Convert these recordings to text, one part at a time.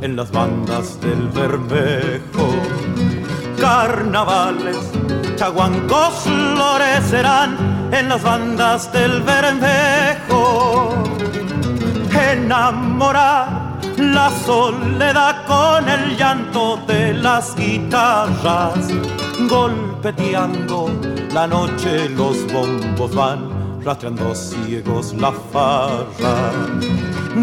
En las bandas del Bermejo. Carnavales, chaguancos florecerán en las bandas del Bermejo. Enamorar la soledad con el llanto de las guitarras, golpeteando la noche los bombos van rastreando ciegos la farra.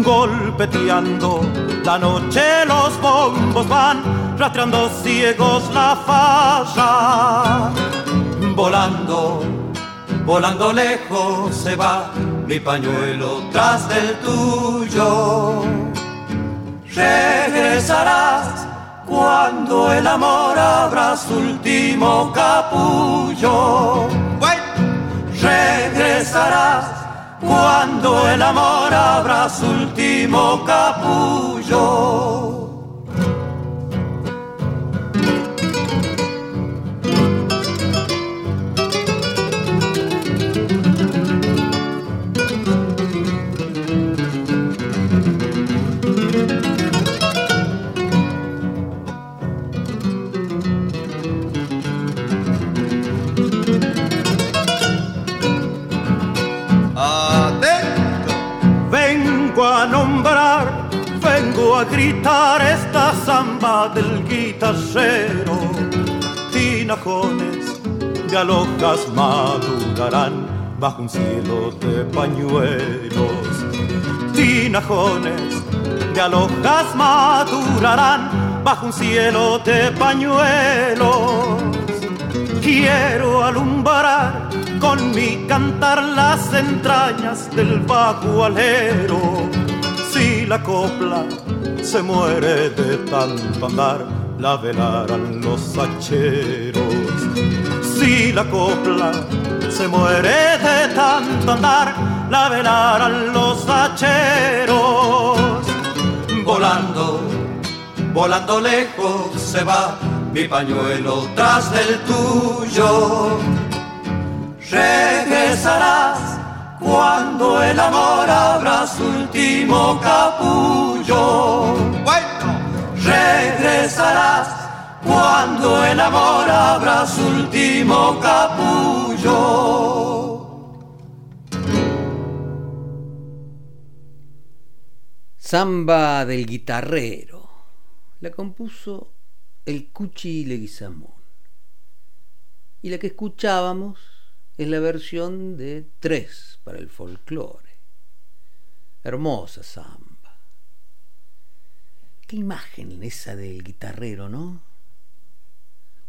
Golpeteando la noche los bombos van, rastreando ciegos la farra. Volando, volando lejos se va mi pañuelo tras del tuyo. Regresarás cuando el amor abra su último capullo regresarás cuando el amor abra su último capullo. A gritar esta samba del guitarrero. Tinajones de alojas madurarán bajo un cielo de pañuelos. Tinajones de alojas madurarán bajo un cielo de pañuelos. Quiero alumbrar con mi cantar las entrañas del bajo. Si la copla se muere de tanto andar, la velarán los hacheros. Si la copla se muere de tanto andar, la velarán los hacheros. Volando, volando lejos se va mi pañuelo tras del tuyo. Regresarás cuando el amor abra su último capullo. Bueno. Regresarás cuando el amor abra su último capullo. Samba del guitarrero. La compuso el Cuchi Leguizamón. Y la que escuchábamos es la versión de tres para el folclore. Hermosa samba. Qué imagen esa del guitarrero, ¿no?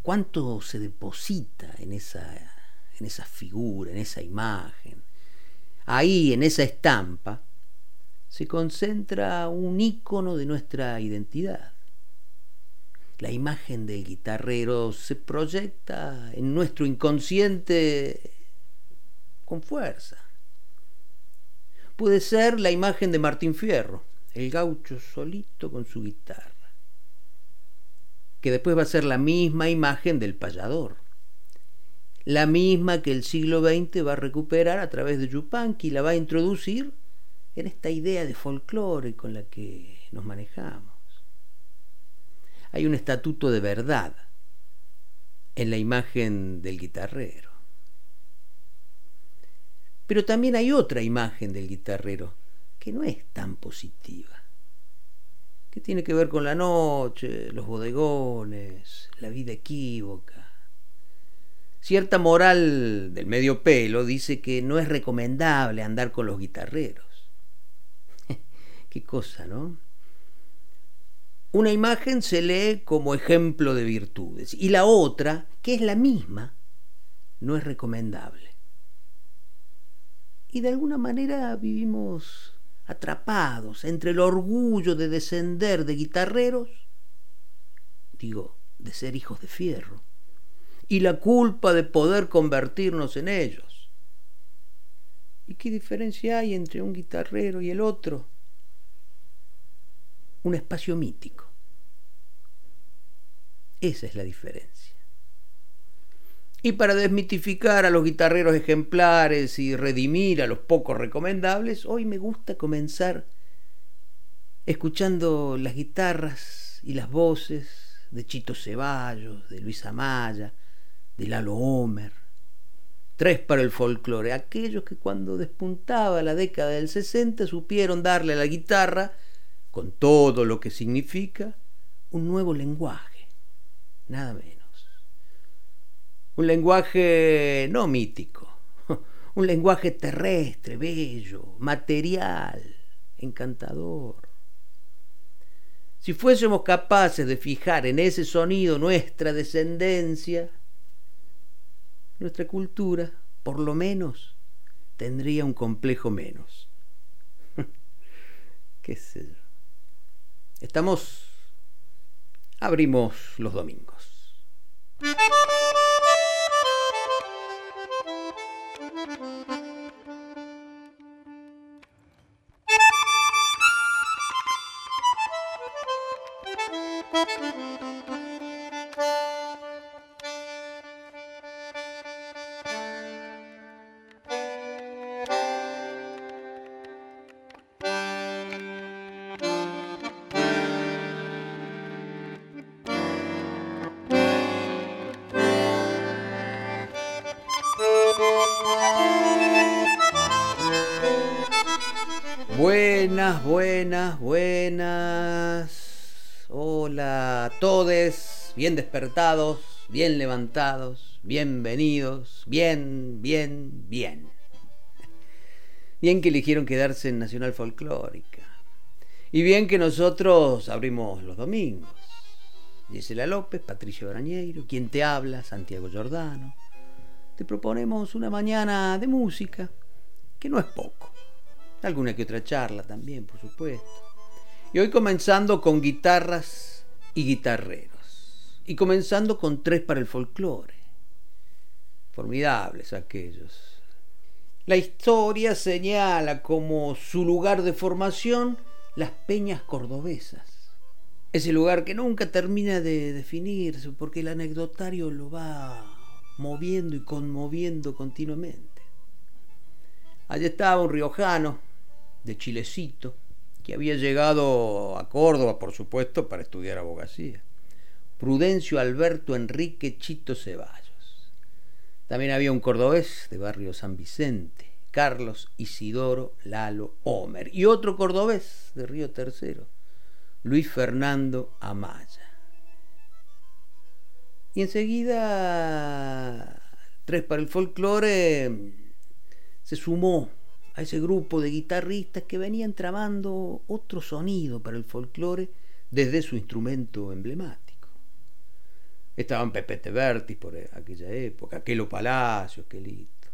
Cuánto se deposita en esa, en esa figura, en esa imagen. Ahí, en esa estampa, se concentra un ícono de nuestra identidad. La imagen del guitarrero se proyecta en nuestro inconsciente con fuerza puede ser la imagen de Martín Fierro, el gaucho solito con su guitarra, que después va a ser la misma imagen del payador, la misma que el siglo XX va a recuperar a través de Yupanqui y la va a introducir en esta idea de folclore con la que nos manejamos. Hay un estatuto de verdad en la imagen del guitarrero. Pero también hay otra imagen del guitarrero que no es tan positiva, que tiene que ver con la noche, los bodegones, la vida equívoca. Cierta moral del medio pelo dice que no es recomendable andar con los guitarreros. Qué cosa, ¿no? Una imagen se lee como ejemplo de virtudes y la otra, que es la misma, no es recomendable. Y de alguna manera vivimos atrapados entre el orgullo de descender de guitarreros, digo, de ser hijos de fierro, y la culpa de poder convertirnos en ellos. ¿Y qué diferencia hay entre un guitarrero y el otro? Un espacio mítico. Esa es la diferencia. Y para desmitificar a los guitarreros ejemplares y redimir a los pocos recomendables, hoy me gusta comenzar escuchando las guitarras y las voces de Chito Ceballos, de Luis Amaya, de Lalo Homer. Tres para el folclore, aquellos que cuando despuntaba la década del 60 supieron darle a la guitarra, con todo lo que significa, un nuevo lenguaje, nada menos. Un lenguaje no mítico, un lenguaje terrestre, bello, material, encantador. Si fuésemos capaces de fijar en ese sonido nuestra descendencia, nuestra cultura, por lo menos, tendría un complejo menos. ¿Qué sé yo? Estamos... Abrimos los domingos. Buenas, buenas, buenas. Hola a todos, bien despertados, bien levantados, bienvenidos, bien, bien, bien. Bien que eligieron quedarse en Nacional Folclórica. Y bien que nosotros abrimos los domingos. Gisela López, Patricio Brañeiro, quien te habla, Santiago Giordano. Te proponemos una mañana de música, que no es poco alguna que otra charla también, por supuesto. Y hoy comenzando con guitarras y guitarreros. Y comenzando con tres para el folclore. Formidables aquellos. La historia señala como su lugar de formación las peñas cordobesas. Ese lugar que nunca termina de definirse porque el anecdotario lo va moviendo y conmoviendo continuamente. Allí estaba un riojano, de Chilecito, que había llegado a Córdoba, por supuesto, para estudiar abogacía. Prudencio Alberto Enrique Chito Ceballos. También había un cordobés de barrio San Vicente, Carlos Isidoro Lalo Homer. Y otro cordobés de Río Tercero, Luis Fernando Amaya. Y enseguida, Tres para el Folclore se sumó a ese grupo de guitarristas que venían tramando otro sonido para el folclore desde su instrumento emblemático. Estaban Pepe Tevertis por aquella época, Aquelo Palacios, Quelito,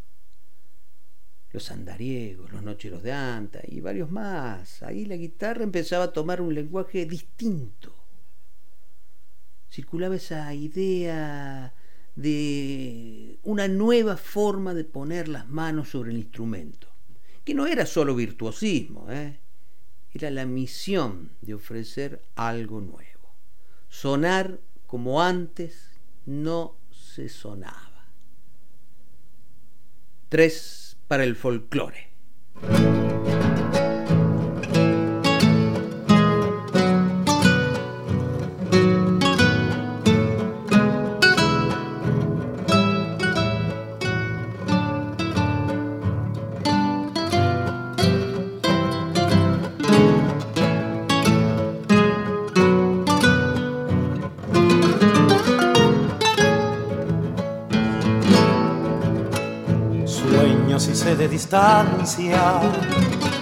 los andariegos, los nocheros de Anta y varios más. Ahí la guitarra empezaba a tomar un lenguaje distinto. Circulaba esa idea de una nueva forma de poner las manos sobre el instrumento que no era solo virtuosismo, ¿eh? era la misión de ofrecer algo nuevo. Sonar como antes no se sonaba. Tres para el folclore.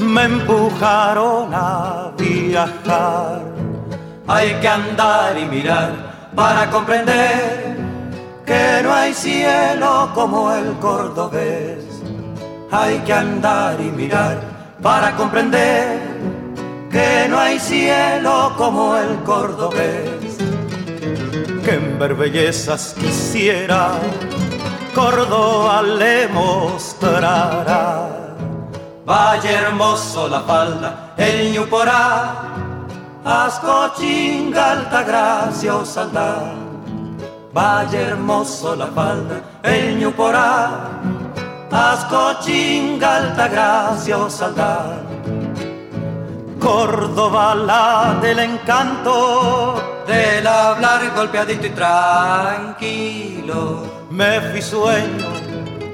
Me empujaron a viajar. Hay que andar y mirar para comprender que no hay cielo como el cordobés. Hay que andar y mirar para comprender que no hay cielo como el cordobés. Que en ver bellezas quisiera, Córdoba le mostrará. Vaya hermoso la falda, el ñuporá, asco chinga, alta gracia o saldá. Vaya hermoso la falda, el ñuporá, asco chinga, alta gracia o saldá. Córdoba la del encanto, del hablar golpeadito y tranquilo. Me fui sueño,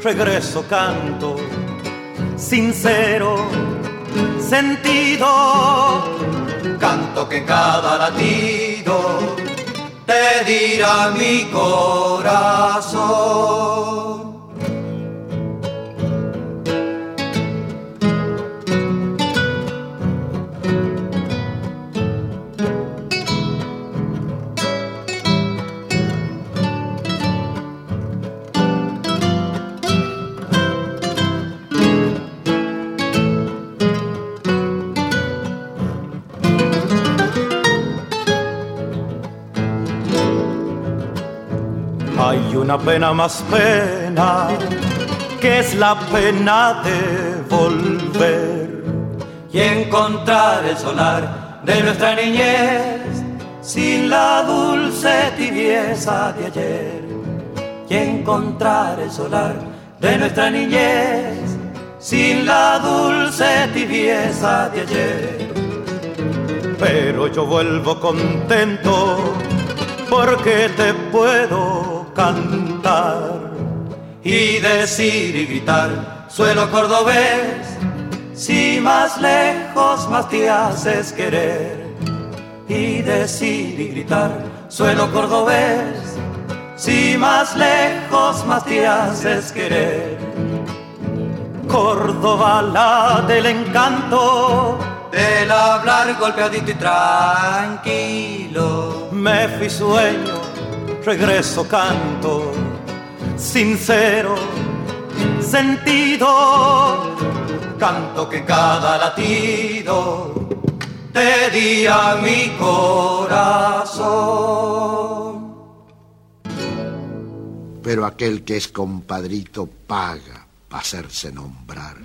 regreso canto, sincero, sentido, Canto que cada latido te dirá mi corazón. Una pena más pena, que es la pena de volver. y encontrar el solar de nuestra niñez sin la dulce tibieza de ayer y encontrar el solar de nuestra niñez sin la dulce tibieza de ayer Pero yo vuelvo contento porque te puedo cantar. y decir y gritar suelo cordobés si más lejos más te haces querer y decir y gritar suelo cordobés si más lejos más te haces querer Córdoba la del encanto, del hablar golpeadito y tranquilo me fui sueño, regreso canto, sincero, sentido, canto que cada latido te di a mi corazón pero aquel que es compadrito paga para hacerse nombrar.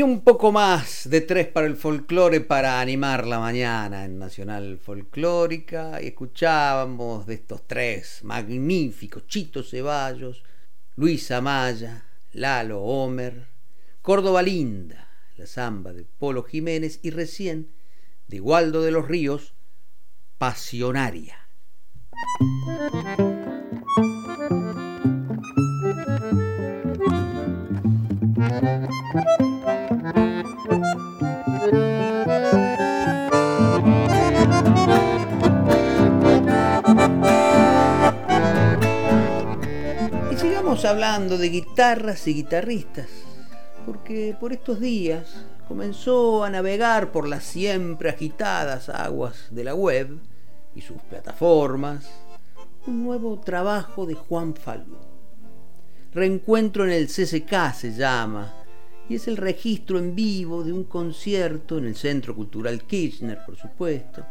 Y un poco más de tres para el folclore para animar la mañana en Nacional Folclórica. Y escuchábamos de estos tres magníficos, Chito Ceballos, Luis Amaya, Lalo Homer, Córdoba Linda, la samba de Polo Jiménez y recién de Waldo de los Ríos, Pasionaria. Hablando de guitarras y guitarristas, porque por estos días comenzó a navegar por las siempre agitadas aguas de la web y sus plataformas un nuevo trabajo de Juan Falú. Reencuentro en el CCK se llama, y es el registro en vivo de un concierto en el Centro Cultural Kirchner, por supuesto,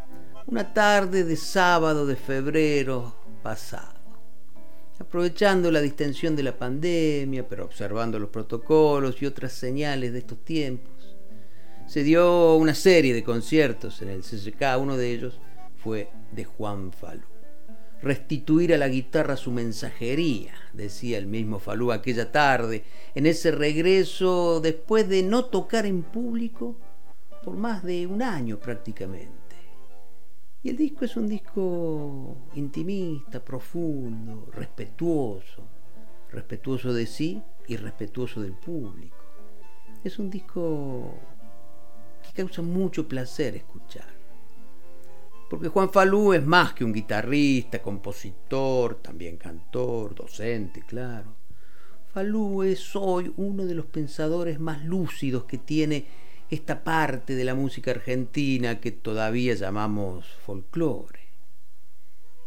una tarde de sábado de febrero pasado. Aprovechando la distensión de la pandemia, pero observando los protocolos y otras señales de estos tiempos, se dio una serie de conciertos en el CCK, uno de ellos fue de Juan Falú. Restituir a la guitarra su mensajería, decía el mismo Falú aquella tarde, en ese regreso después de no tocar en público por más de un año prácticamente. Y el disco es un disco intimista, profundo, respetuoso, respetuoso de sí y respetuoso del público. Es un disco causa mucho placer escuchar. Porque Juan Falú es más que un guitarrista, compositor, también cantor, docente, claro. Falú es hoy uno de los pensadores más lúcidos que tiene esta parte de la música argentina que todavía llamamos folclore.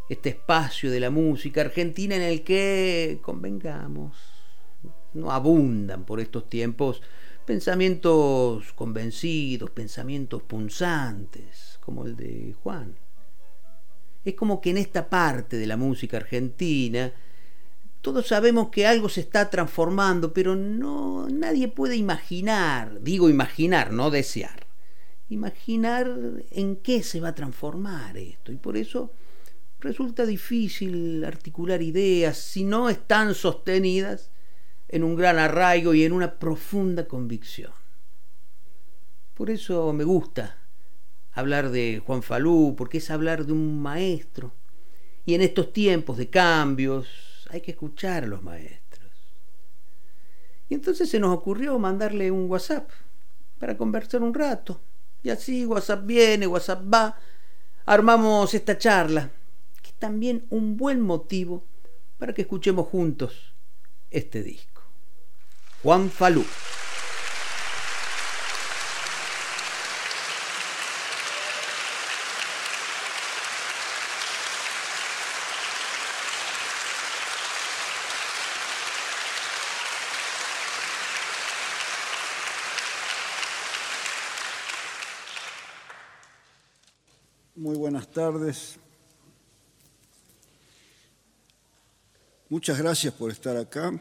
Este espacio de la música argentina en el que, convengamos, no abundan por estos tiempos pensamientos convencidos, pensamientos punzantes, como el de Juan. Es como que en esta parte de la música argentina todos sabemos que algo se está transformando, pero no nadie puede imaginar, digo imaginar, no desear. Imaginar en qué se va a transformar esto y por eso resulta difícil articular ideas si no están sostenidas en un gran arraigo y en una profunda convicción. Por eso me gusta hablar de Juan Falú, porque es hablar de un maestro. Y en estos tiempos de cambios hay que escuchar a los maestros. Y entonces se nos ocurrió mandarle un WhatsApp para conversar un rato. Y así WhatsApp viene, WhatsApp va. Armamos esta charla, que es también un buen motivo para que escuchemos juntos este disco. Juan Falú. Muy buenas tardes. Muchas gracias por estar acá.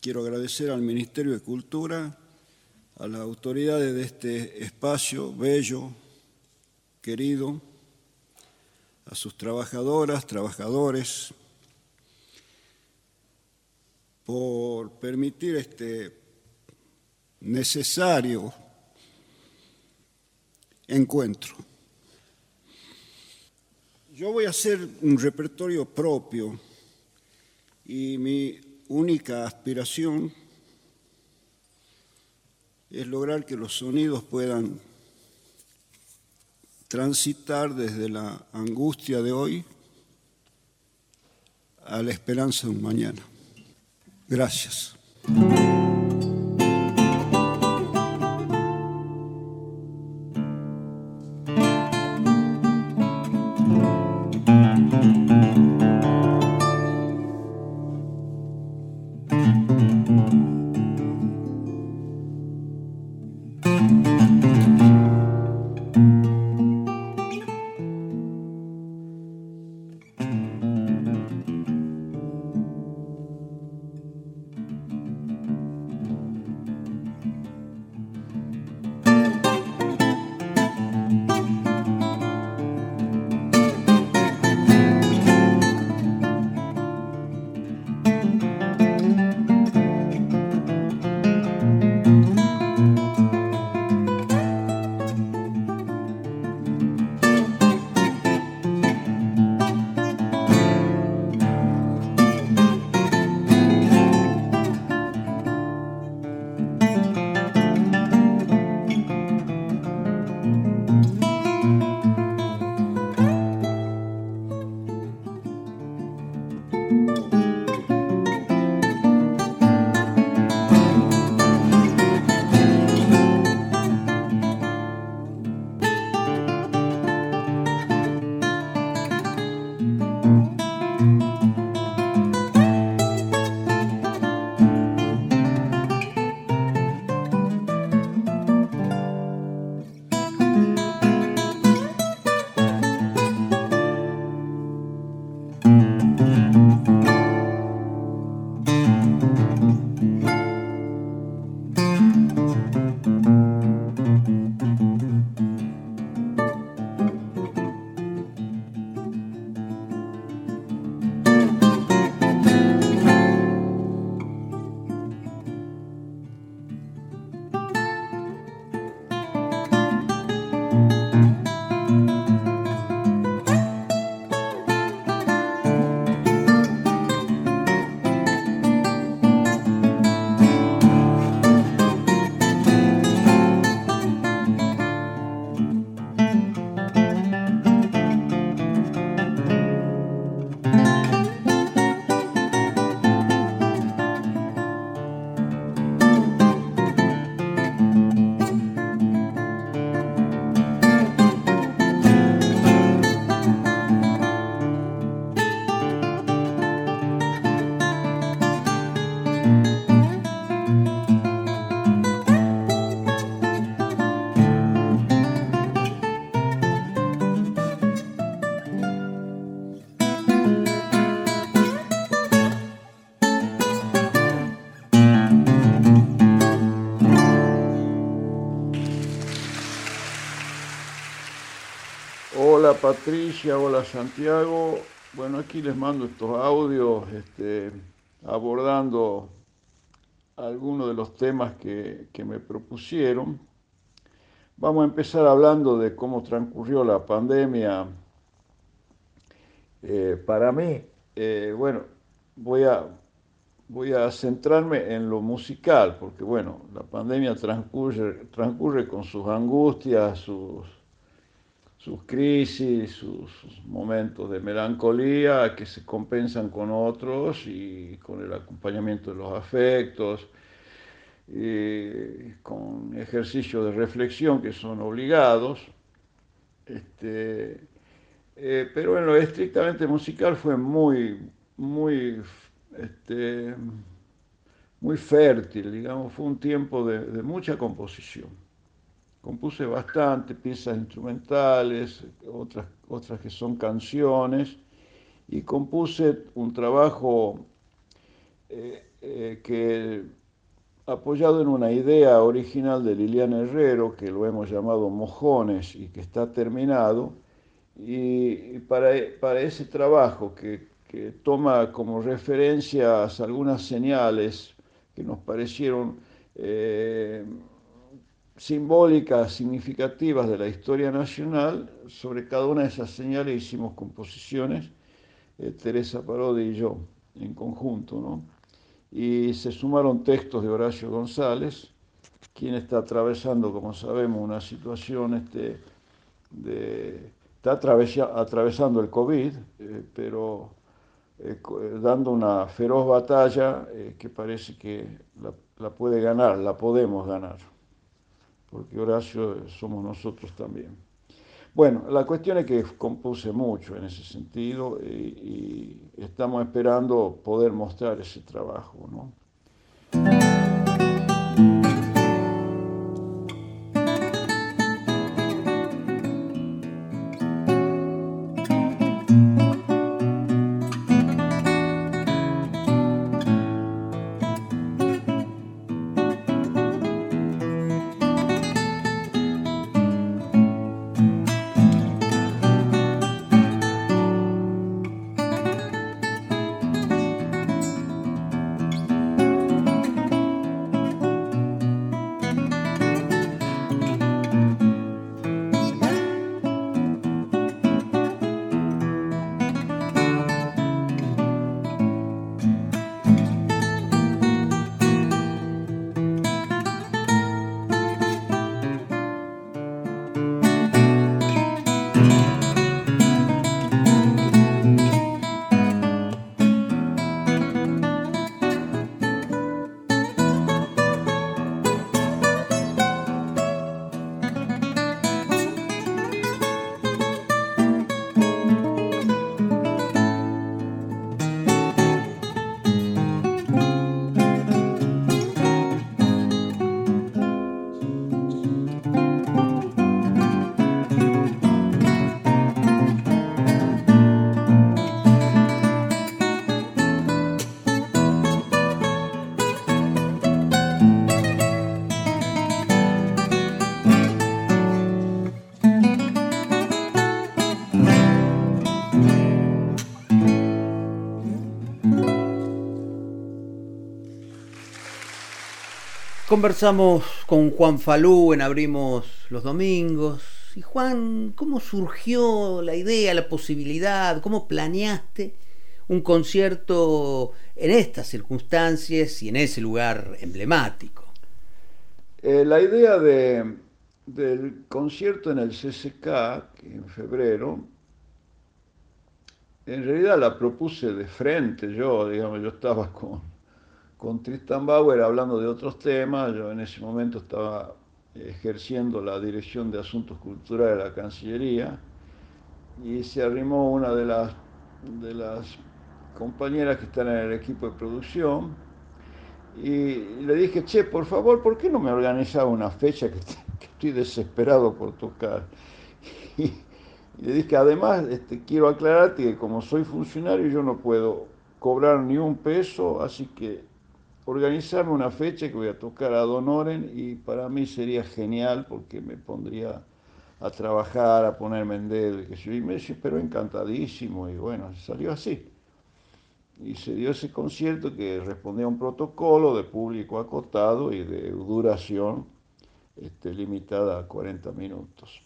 Quiero agradecer al Ministerio de Cultura, a las autoridades de este espacio bello, querido, a sus trabajadoras, trabajadores, por permitir este necesario encuentro. Yo voy a hacer un repertorio propio y mi única aspiración es lograr que los sonidos puedan transitar desde la angustia de hoy a la esperanza de un mañana. Gracias. Patricia, hola Santiago. Bueno, aquí les mando estos audios este, abordando algunos de los temas que, me propusieron. Vamos a empezar hablando de cómo transcurrió la pandemia. Eh, para mí, eh, bueno, voy a, voy a centrarme en lo musical, porque bueno, la pandemia transcurre, transcurre con sus angustias, sus sus crisis, sus, momentos de melancolía que se compensan con otros y con el acompañamiento de los afectos, y con ejercicios de reflexión que son obligados. Este, eh, pero en lo estrictamente musical fue muy, muy, este, muy fértil, digamos, fue un tiempo de mucha composición compuse bastante, piezas instrumentales, otras, otras que son canciones, y compuse un trabajo eh, eh, que apoyado en una idea original de Liliana Herrero, que lo hemos llamado Mojones y que está terminado, y, para, para, ese trabajo que, que, toma como referencias algunas señales que nos parecieron eh, simbólicas, significativas de la historia nacional, sobre cada una de esas señales hicimos composiciones, eh, Teresa Parodi y yo, en conjunto, ¿no? Y se sumaron textos de Horacio González, quien está atravesando, como sabemos, una situación este, de... está atravesando el COVID, eh, pero eh, dando una feroz batalla que parece que la puede ganar, la podemos ganar porque Horacio somos nosotros también. Bueno, la cuestión es que compuse mucho en ese sentido y, y estamos esperando poder mostrar ese trabajo. ¿no? Conversamos con Juan Falú en Abrimos los Domingos. Y Juan, ¿cómo surgió la idea, la posibilidad? ¿Cómo planeaste un concierto en estas circunstancias y en ese lugar emblemático? Eh, la idea del concierto en el CCK, en febrero, en realidad la propuse de frente yo, digamos, yo estaba con con Tristan Bauer hablando de otros temas. Yo en ese momento estaba ejerciendo la dirección de asuntos culturales de la Cancillería y se arrimó una de las, de compañeras que están en el equipo de producción y le dije, che, por favor, ¿por qué no me organizaba una fecha que, estoy desesperado por tocar? Y, le dije, además, este, quiero aclararte que como soy funcionario yo no puedo cobrar ni un peso, así que organizarme una fecha que voy a tocar a Don Oren y para mí sería genial porque me pondría a trabajar, a poner Mendel, que yo, y me pero encantadísimo, y bueno, salió así. Y se dio ese concierto que respondía a un protocolo de público acotado y de duración este, limitada a 40 minutos.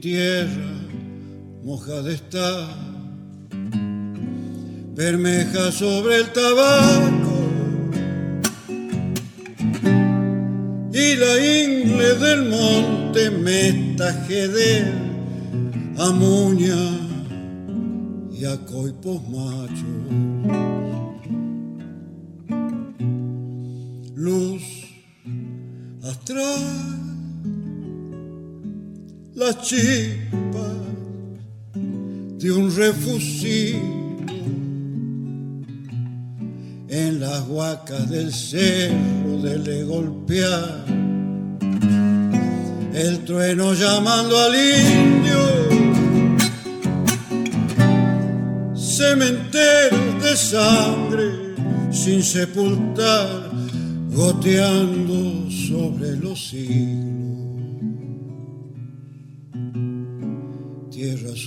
Tierra mojada está, bermeja sobre el tabaco y la ingle del monte metajeder amuña y a coipos machos. Las chispas de un refusil en las huacas del cerro de le golpear, el trueno llamando al indio, cementeros de sangre sin sepultar goteando sobre los siglos.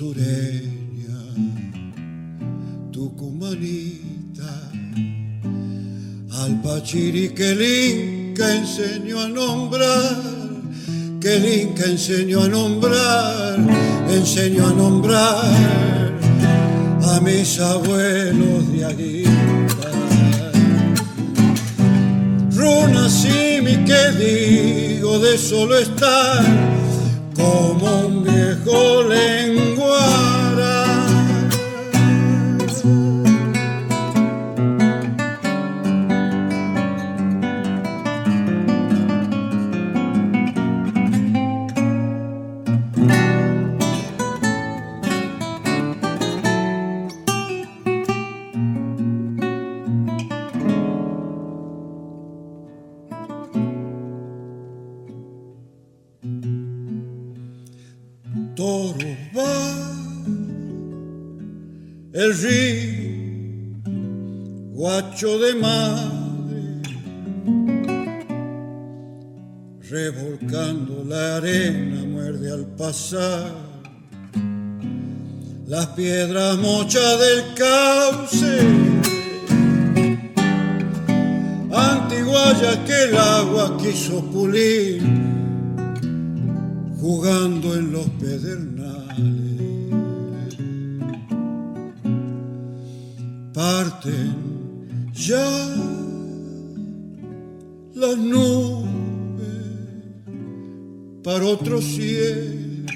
Sureña, tucumanita, al Pachiri que enseñó a nombrar, que el enseñó a nombrar, enseñó a nombrar a mis abuelos de aquí así mi que digo de solo estar como un viejo lenguara. De madre, revolcando la arena, muerde al pasar. Las piedras mochas del cauce, antiguaya que el agua quiso pulir, jugando en los pedernales parten ya las nubes para otro cielo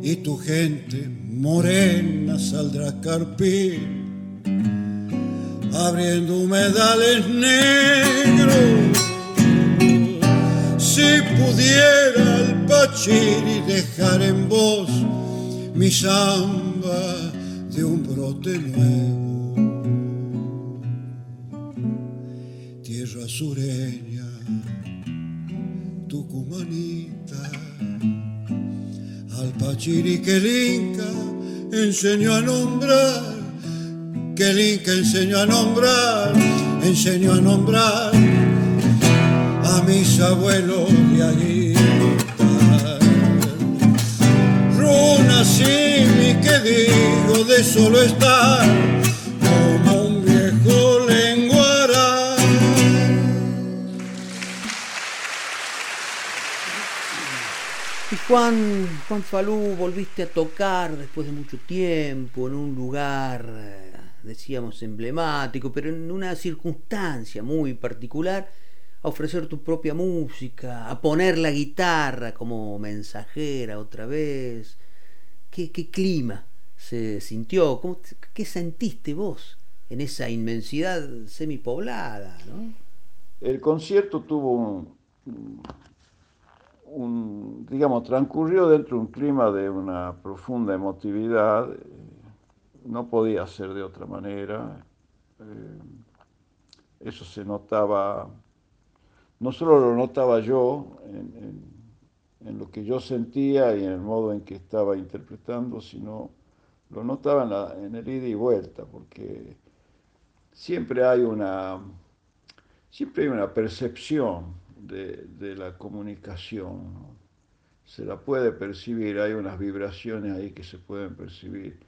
y tu gente morena saldrá a carpir abriendo humedales negros si pudiera el pachiri dejar en voz mi samba un brote nuevo. Sureña, tucumanita, al pachiri que el Inca enseñó a nombrar, que el Inca enseñó a nombrar, enseñó a nombrar a mis abuelos de allí. Runa que digo de solo estar Juan, Falú, volviste a tocar después de mucho tiempo en un lugar, decíamos, emblemático, pero en una circunstancia muy particular, a ofrecer tu propia música, a poner la guitarra como mensajera otra vez. ¿Qué, qué clima se sintió? ¿Cómo, ¿Qué sentiste vos en esa inmensidad semipoblada? ¿no? El concierto tuvo un, digamos, transcurrió dentro de un clima de una profunda emotividad, no podía ser de otra manera. Eh, eso se notaba no solo lo notaba yo en, lo que yo sentía y en el modo en que estaba interpretando, sino lo notaba en, el ida y vuelta, porque siempre hay una, siempre hay una percepción de, la comunicación, se la puede percibir, hay unas vibraciones ahí que se pueden percibir.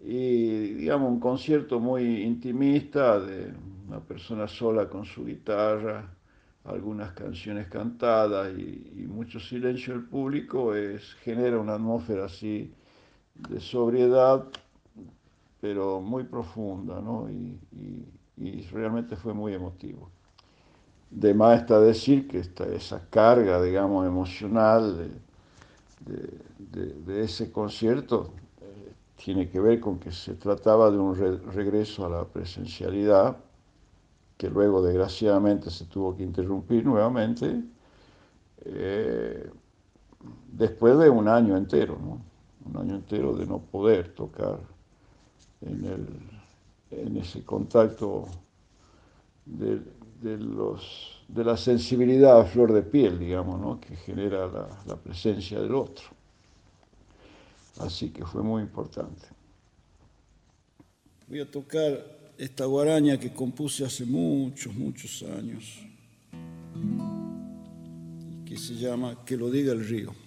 Y digamos, un concierto muy intimista de una persona sola con su guitarra, algunas canciones cantadas y, mucho silencio del público, es, genera una atmósfera así de sobriedad, pero muy profunda, ¿no? y, realmente fue muy emotivo. De más está decir que esta, esa carga, digamos, emocional de, ese concierto eh, tiene que ver con que se trataba de un regreso a la presencialidad, que luego desgraciadamente se tuvo que interrumpir nuevamente, eh, después de un año entero, un año entero de no poder tocar en, ese contacto de, los, de la sensibilidad a flor de piel, digamos, que genera la, la presencia del otro. Así que fue muy importante. Voy a tocar esta guaraña que compuse hace muchos, muchos años, que se llama Que lo diga el río.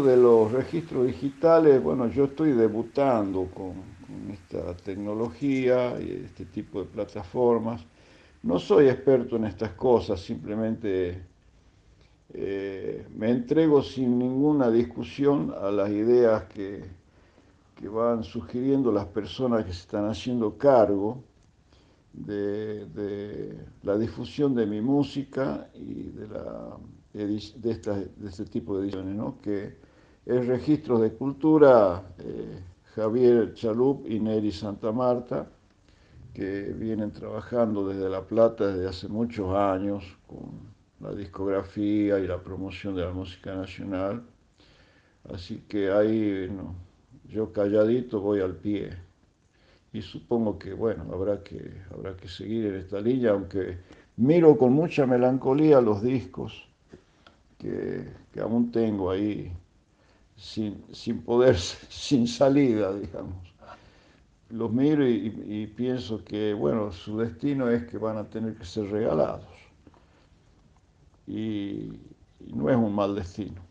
De los registros digitales, bueno, yo estoy debutando con, esta tecnología y este tipo de plataformas. No soy experto en estas cosas, simplemente eh, me entrego sin ninguna discusión a las ideas que, que, van sugiriendo las personas que se están haciendo cargo de la difusión de mi música y de la de, esta, de este tipo de ediciones, ¿no? que es Registros de Cultura, eh, Javier Chalup y Neri Santa Marta, que vienen trabajando desde La Plata desde hace muchos años con la discografía y la promoción de la música nacional. Así que ahí yo calladito voy al pie. Y supongo que, bueno, habrá que, habrá que seguir en esta línea, aunque miro con mucha melancolía los discos que, aún tengo ahí sin, sin, poder, sin salida, digamos. Los miro y, pienso que, bueno, su destino es que van a tener que ser regalados. y no es un mal destino.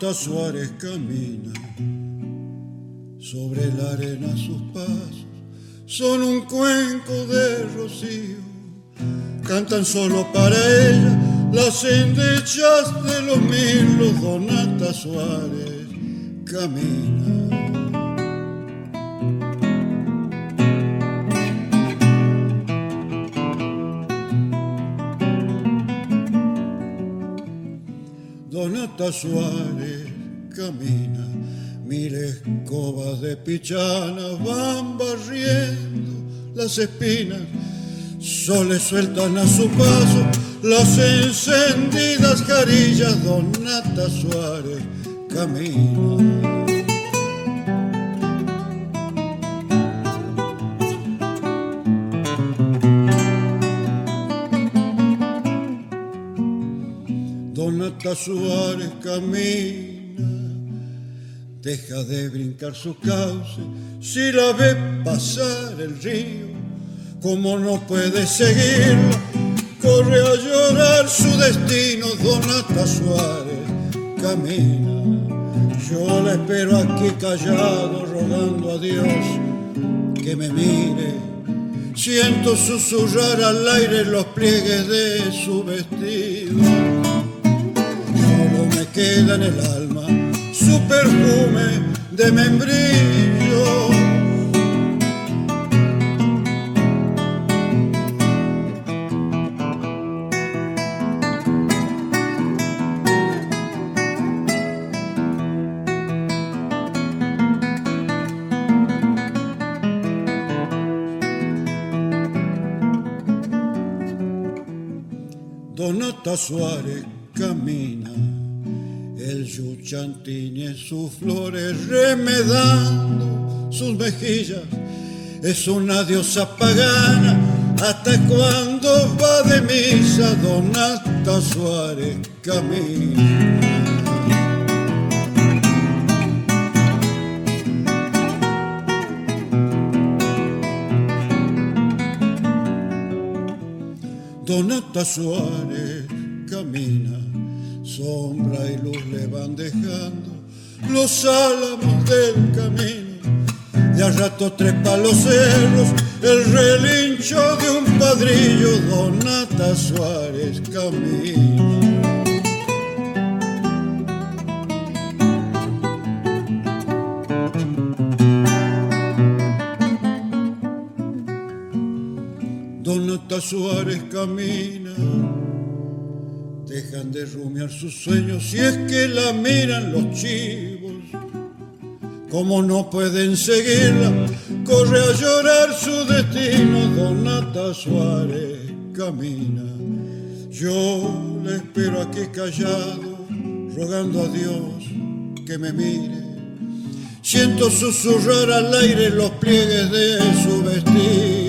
Donata Suárez camina sobre la arena sus pasos, son un cuenco de rocío, cantan solo para ella las endechas de los milos. Donata Suárez camina. Suárez camina, mil escobas de pichana van barriendo las espinas, soles sueltan a su paso las encendidas carillas, Donata Suárez camina. Suárez camina, deja de brincar su cauce, si la ve pasar el río, como no puede seguirla, corre a llorar su destino, Donata Suárez camina. Yo la espero aquí callado, rogando a Dios que me mire. Siento susurrar al aire los pliegues de su vestido queda en el alma su perfume de membrillo. Donata Suárez camina tiene sus flores remedando sus mejillas. Es una diosa pagana hasta cuando va de misa Donata Suárez camina. Donata Suárez camina sombra y luz le van dejando los álamos del camino. De a rato trepa los cerros, el relincho de un padrillo, Donata Suárez camina. Donata Suárez camina dejan de rumiar sus sueños si es que la miran los chivos. Como no pueden seguirla, corre a llorar su destino Donata Suárez camina. Yo le espero aquí callado, rogando a Dios que me mire. Siento susurrar al aire los pliegues de su vestido.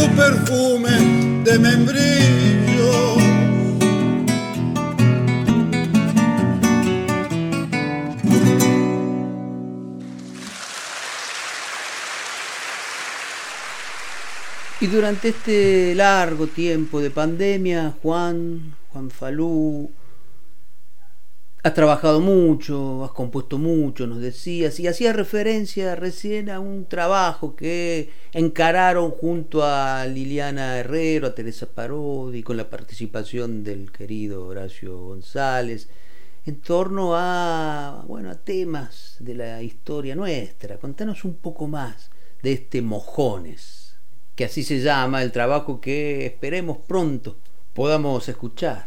Su perfume de membrillo. Y durante este largo tiempo de pandemia, Juan, Juan Falú, has trabajado mucho, has compuesto mucho, nos decías, y hacías referencia recién a un trabajo que encararon junto a Liliana Herrero, a Teresa Parodi, con la participación del querido Horacio González, en torno a, bueno, a temas de la historia nuestra. Contanos un poco más de este Mojones que así se llama el trabajo que esperemos pronto podamos escuchar.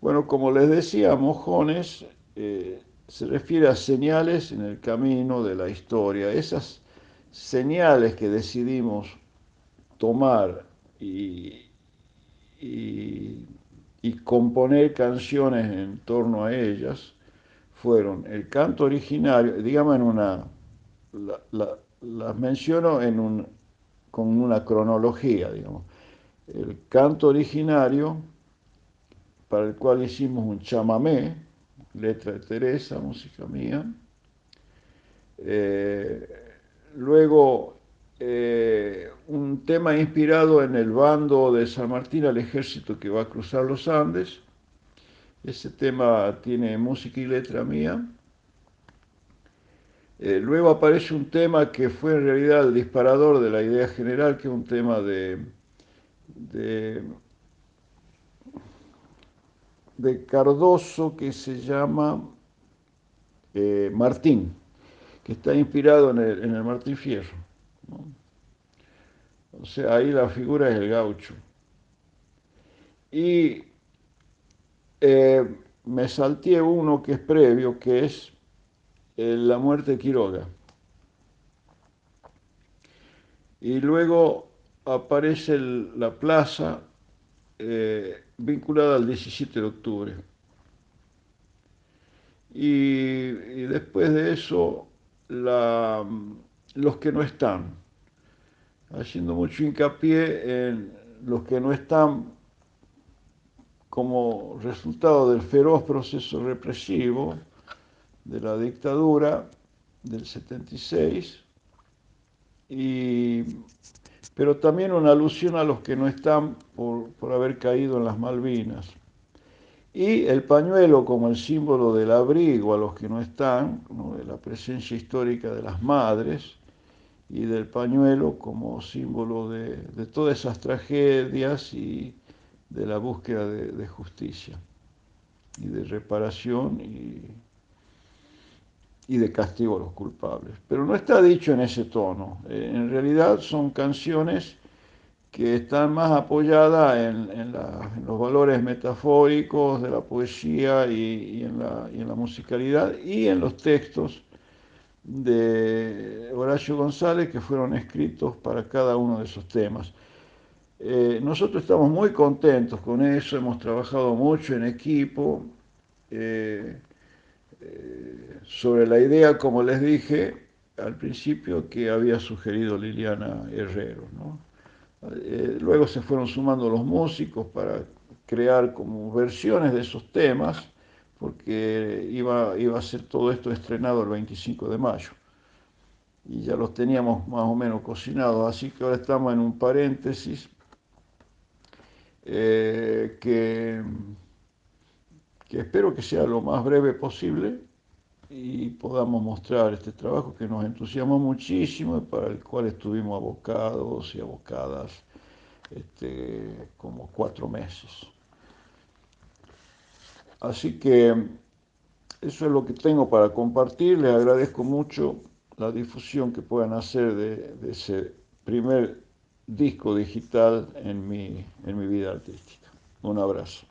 Bueno, como les decía, Mojones eh, se refiere a señales en el camino de la historia, esas señales que decidimos tomar y, componer canciones en torno a ellas fueron el canto originario, digamos en una, las menciono en con una cronología, digamos. El canto originario, para el cual hicimos un chamamé, letra de Teresa, música mía. Eh, luego, eh, un tema inspirado en el bando de San Martín al ejército que va a cruzar los Andes. Ese tema tiene música y letra mía. Eh, luego aparece un tema que fue en realidad el disparador de la idea general, que es un tema de, de, Cardoso que se llama eh, Martín, que está inspirado en el, Martín Fierro. O sea, ahí la figura es el gaucho. Y eh, me salté uno que es previo, que es la muerte de Quiroga. Y luego aparece la plaza eh, vinculada al 17 de octubre. Y, después de eso, los que no están, haciendo mucho hincapié en los que no están como resultado del feroz proceso represivo de la dictadura del 76, y, pero también una alusión a los que no están por, haber caído en las Malvinas. Y el pañuelo como el símbolo del abrigo a los que no están, de la presencia histórica de las madres, y del pañuelo como símbolo de, todas esas tragedias y de la búsqueda de, de justicia y de reparación y y de castigo a los culpables. Pero no está dicho en ese tono. Eh, en realidad son canciones que están más apoyadas en, los valores metafóricos de la poesía y, en la, musicalidad y en los textos de Horacio González que fueron escritos para cada uno de esos temas. Eh, nosotros estamos muy contentos con eso, hemos trabajado mucho en equipo. Eh, sobre la idea, como les dije al principio, que había sugerido Liliana Herrero. Eh, luego se fueron sumando los músicos para crear como versiones de esos temas, porque iba, iba a ser todo esto estrenado el 25 de mayo. Y ya los teníamos más o menos cocinados, así que ahora estamos en un paréntesis eh, que que espero que sea lo más breve posible y podamos mostrar este trabajo que nos entusiasmó muchísimo y para el cual estuvimos abocados y abocadas este, como cuatro meses. Así que eso es lo que tengo para compartir. Les agradezco mucho la difusión que puedan hacer de, ese primer disco digital en mi, en mi vida artística. Un abrazo.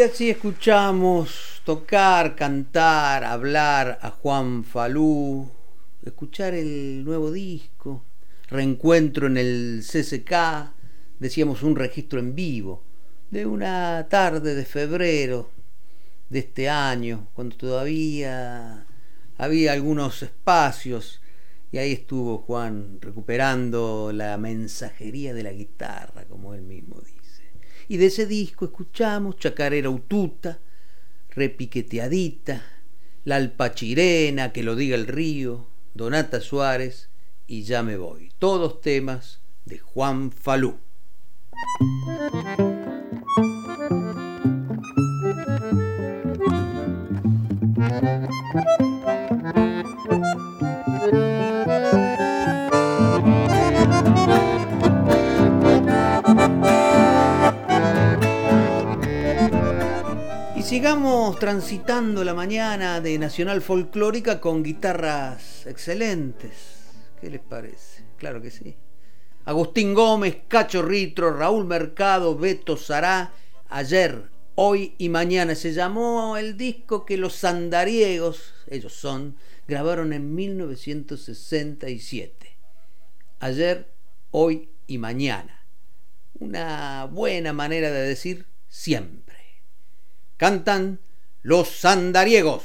Y así escuchamos tocar, cantar, hablar a Juan Falú, escuchar el nuevo disco, reencuentro en el CCK, decíamos un registro en vivo, de una tarde de febrero de este año, cuando todavía había algunos espacios y ahí estuvo Juan recuperando la mensajería de la guitarra, como él mismo dice. Y de ese disco escuchamos Chacarera Ututa, Repiqueteadita, La Alpachirena, Que lo diga el río, Donata Suárez y Ya me voy. Todos temas de Juan Falú. Sigamos transitando la mañana de Nacional Folclórica con guitarras excelentes. ¿Qué les parece? Claro que sí. Agustín Gómez, Cacho Ritro, Raúl Mercado, Beto Sará, ayer, hoy y mañana. Se llamó el disco que los sandariegos, ellos son, grabaron en 1967. Ayer, hoy y mañana. Una buena manera de decir siempre cantan los sandariegos.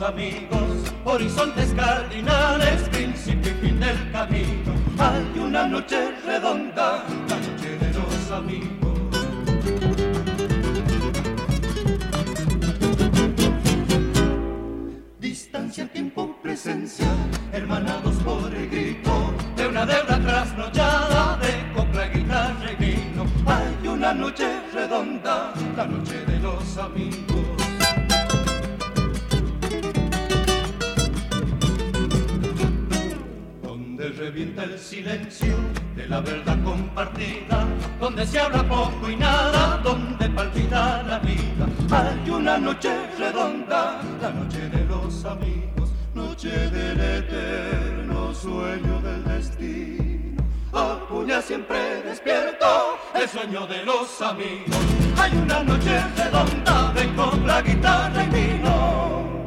amigos, horizontes cardinales, principio y fin del camino. Hay una noche redonda, la noche de los amigos. Distancia, tiempo, presencia, hermanados por el grito de una deuda trasnochada de copla, guitarra y vino. Hay una noche redonda, la noche de los amigos. Revienta el silencio de la verdad compartida, donde se habla poco y nada, donde palpita la vida. Hay una noche redonda, la noche de los amigos, noche del eterno sueño del destino. Acuña siempre despierto, el sueño de los amigos. Hay una noche redonda de copla, guitarra y vino.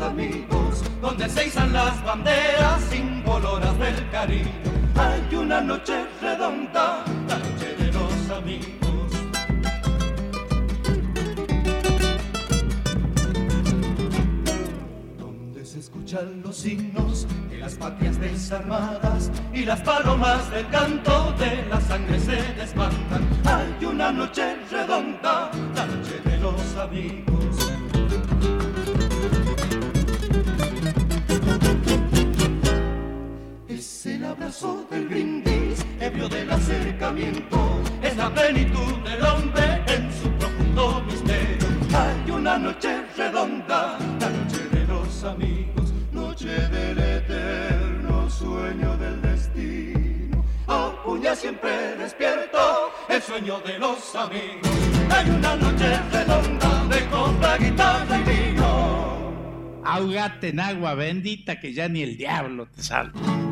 Amigos, donde se izan las banderas simboloras del cariño. Hay una noche redonda, la noche de los amigos. Donde se escuchan los signos de las patrias desarmadas y las palomas del canto de la sangre se desbandan. Hay una noche redonda, la noche de los amigos. Abrazo del brindis, ebrio del acercamiento, es la plenitud del hombre en su profundo misterio. Hay una noche redonda, la noche de los amigos, noche del eterno sueño del destino. Apuña siempre despierto, el sueño de los amigos. Hay una noche redonda de copa, guitarra y vino. Ahogate en agua bendita que ya ni el diablo te salva.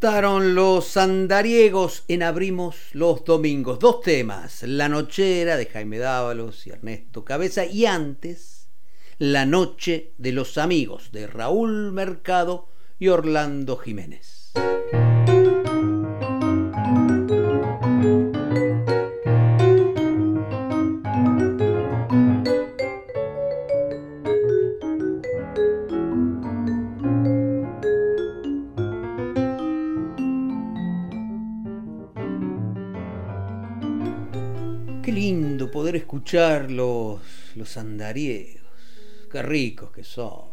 Cantaron los andariegos en Abrimos los Domingos. Dos temas, La Nochera de Jaime Dávalos y Ernesto Cabeza y antes La Noche de los Amigos de Raúl Mercado y Orlando Jiménez. Escuchar los, los andariegos. Qué ricos que somos,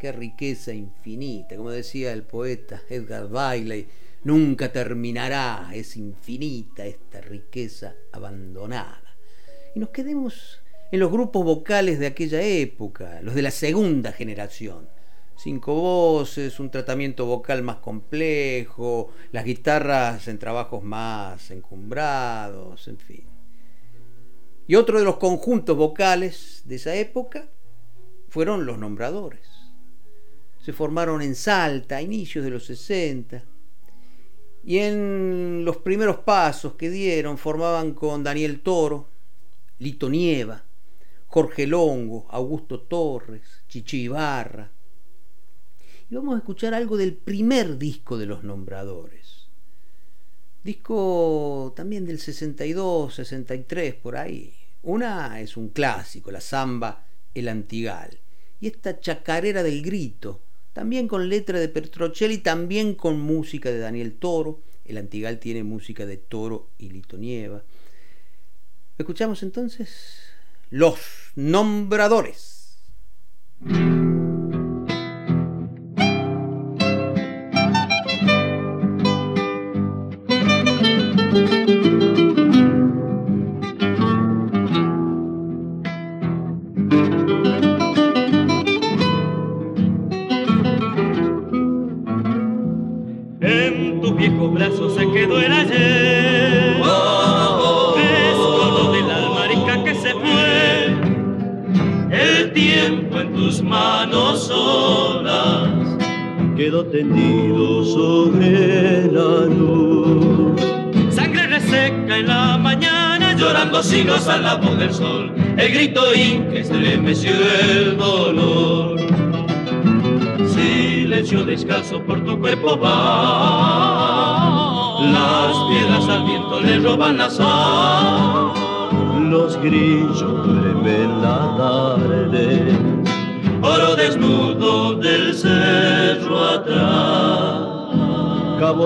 qué riqueza infinita. Como decía el poeta Edgar Bailey, nunca terminará, es infinita esta riqueza abandonada. Y nos quedemos en los grupos vocales de aquella época, los de la segunda generación. Cinco voces, un tratamiento vocal más complejo, las guitarras en trabajos más encumbrados, en fin. Y otro de los conjuntos vocales de esa época fueron los nombradores. Se formaron en Salta a inicios de los 60 y en los primeros pasos que dieron formaban con Daniel Toro, Lito Nieva, Jorge Longo, Augusto Torres, Chichi Ibarra. Y vamos a escuchar algo del primer disco de los nombradores. Disco también del 62, 63, por ahí. Una es un clásico, la samba El Antigal. Y esta chacarera del grito, también con letra de Petrocelli, también con música de Daniel Toro. El Antigal tiene música de Toro y Lito Nieva. Escuchamos entonces Los Nombradores.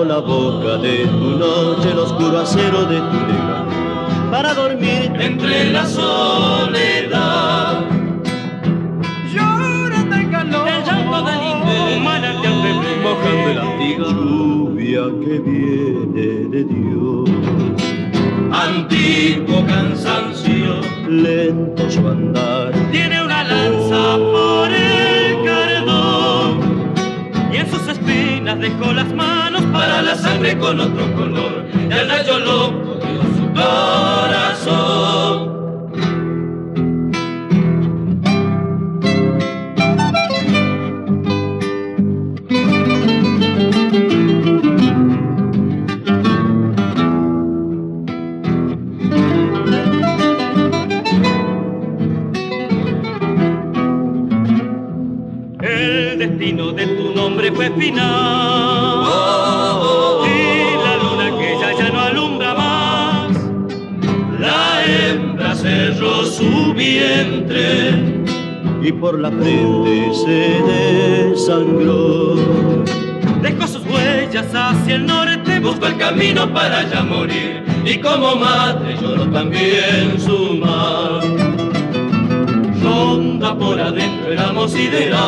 La boca de tu noche, el oscuro acero de tu legado, para dormir entre la soledad. Llora el calor, el llanto del invierno, manantial bebé, mojando el antigua lluvia que viene de Dios. Antiguo cansancio, lento su andar, tiene una lanza por el cardón y en sus espinas dejó las manos con otro color. Al rayo loco dio su corazón. El destino de tu nombre fue final. Su vientre y por la frente se desangró. Dejó sus huellas hacia el norte, buscó el camino para ya morir. Y como madre lloró también su mar. Ronda por adentro el amo sideral.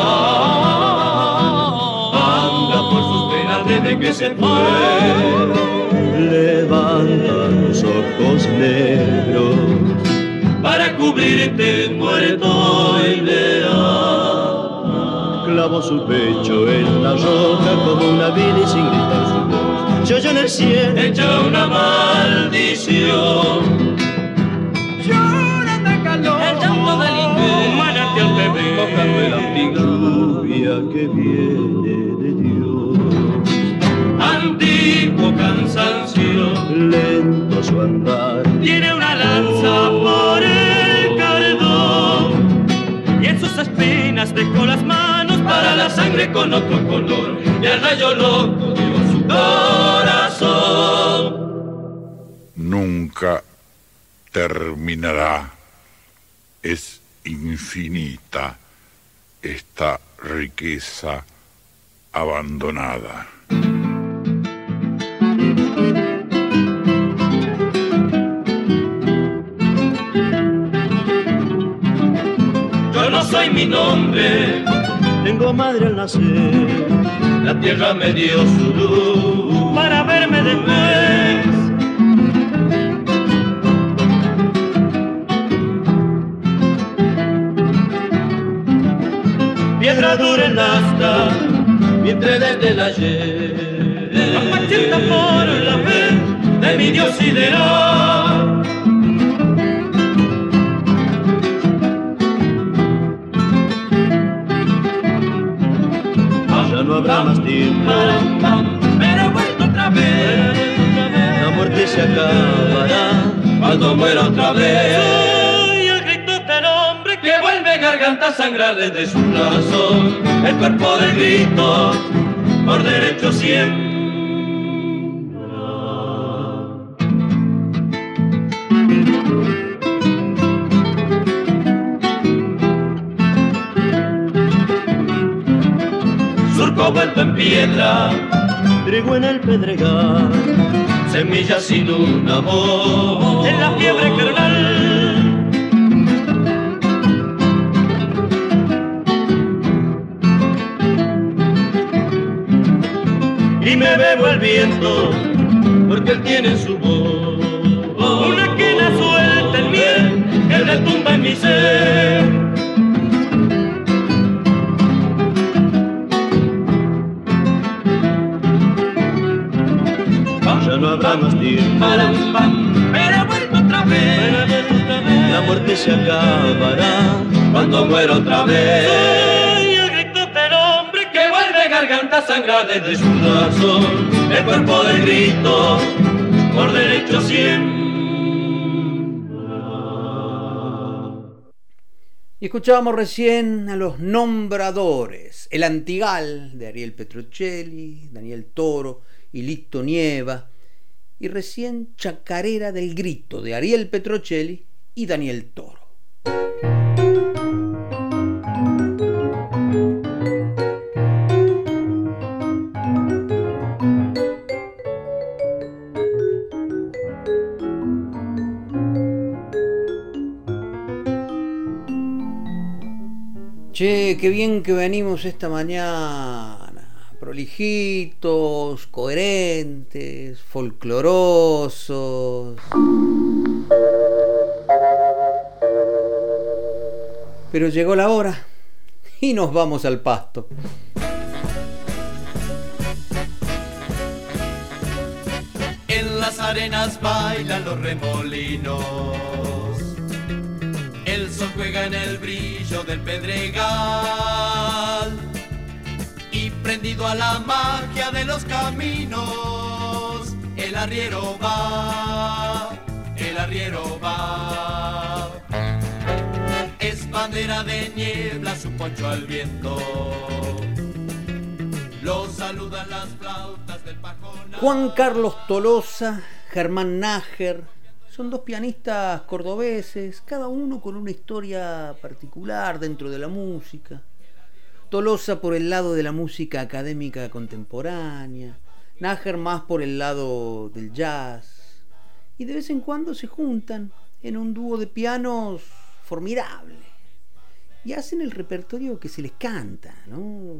Anda por sus penas desde que se fue. Levanta los ojos negros para cubrirte muerto ideal. Clavó su pecho en la roca como una vida y sin gritar su voz. Se oyó en el cielo echa una maldición. Llora de calor, el llanto del invierno, manantial bebé, mojando el lluvia que viene de Dios. Antiguo cansancio, lento su andar, tiene una espinas dejó las manos para la sangre con otro color y al rayo loco dio su corazón. nunca terminará. Es infinita esta riqueza abandonada. Soy mi nombre, tengo madre al nacer. La tierra me dio su luz para verme después. Piedra dura en asta, vientre desde el ayer. Apachenta por la fe de mi Dios sideral. Habrá más tiempo, pero he vuelto otra vez. La muerte se acabará cuando muera otra vez. Soy el grito del hombre que vuelve garganta a sangrar desde su corazón. El cuerpo del grito, por derecho siempre. Vuelto en piedra, trigo en el pedregal, semillas sin un amor, en la fiebre carnal. Y me bebo el viento, porque él tiene su voz. Una quena suelta en miel, que retumba en mi ser. No habrá más tiempo. Pero he vuelto otra vez. La muerte se acabará cuando muera otra vez. Soy el grito del hombre que vuelve garganta garganta sangra desde su corazón, el cuerpo del grito, por derecho siempre. Y escuchábamos recién a los nombradores, el Antigal de Ariel Petrocelli, Daniel Toro y Lito Nieva, y recién Chacarera del Grito de Ariel Petrocelli y Daniel Toro. Che, qué bien que venimos esta mañana. Prolijitos, coherentes, folclorosos. Pero llegó la hora y nos vamos al pasto. En las arenas bailan los remolinos. El sol juega en el brillo del pedregal. Prendido a la magia de los caminos, el arriero va, el arriero va. Es bandera de niebla, su poncho al viento. Lo saludan las flautas del pajonal. Juan Carlos Tolosa, Germán Nájer, son dos pianistas cordobeses, cada uno con una historia particular dentro de la música. Tolosa por el lado de la música académica contemporánea, Nájer más por el lado del jazz. Y de vez en cuando se juntan en un dúo de pianos formidable. Y hacen el repertorio que se les canta, ¿no?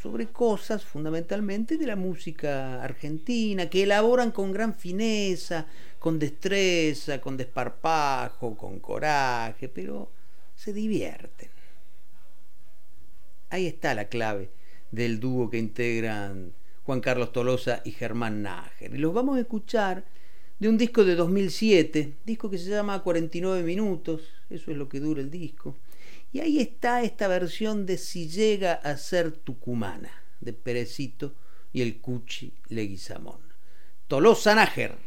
sobre cosas fundamentalmente de la música argentina, que elaboran con gran fineza, con destreza, con desparpajo, con coraje, pero se divierten. Ahí está la clave del dúo que integran Juan Carlos Tolosa y Germán Nájer. Y los vamos a escuchar de un disco de 2007, disco que se llama 49 minutos, eso es lo que dura el disco. Y ahí está esta versión de Si llega a ser tucumana, de Perecito y el Cuchi Leguizamón. Tolosa Nájer.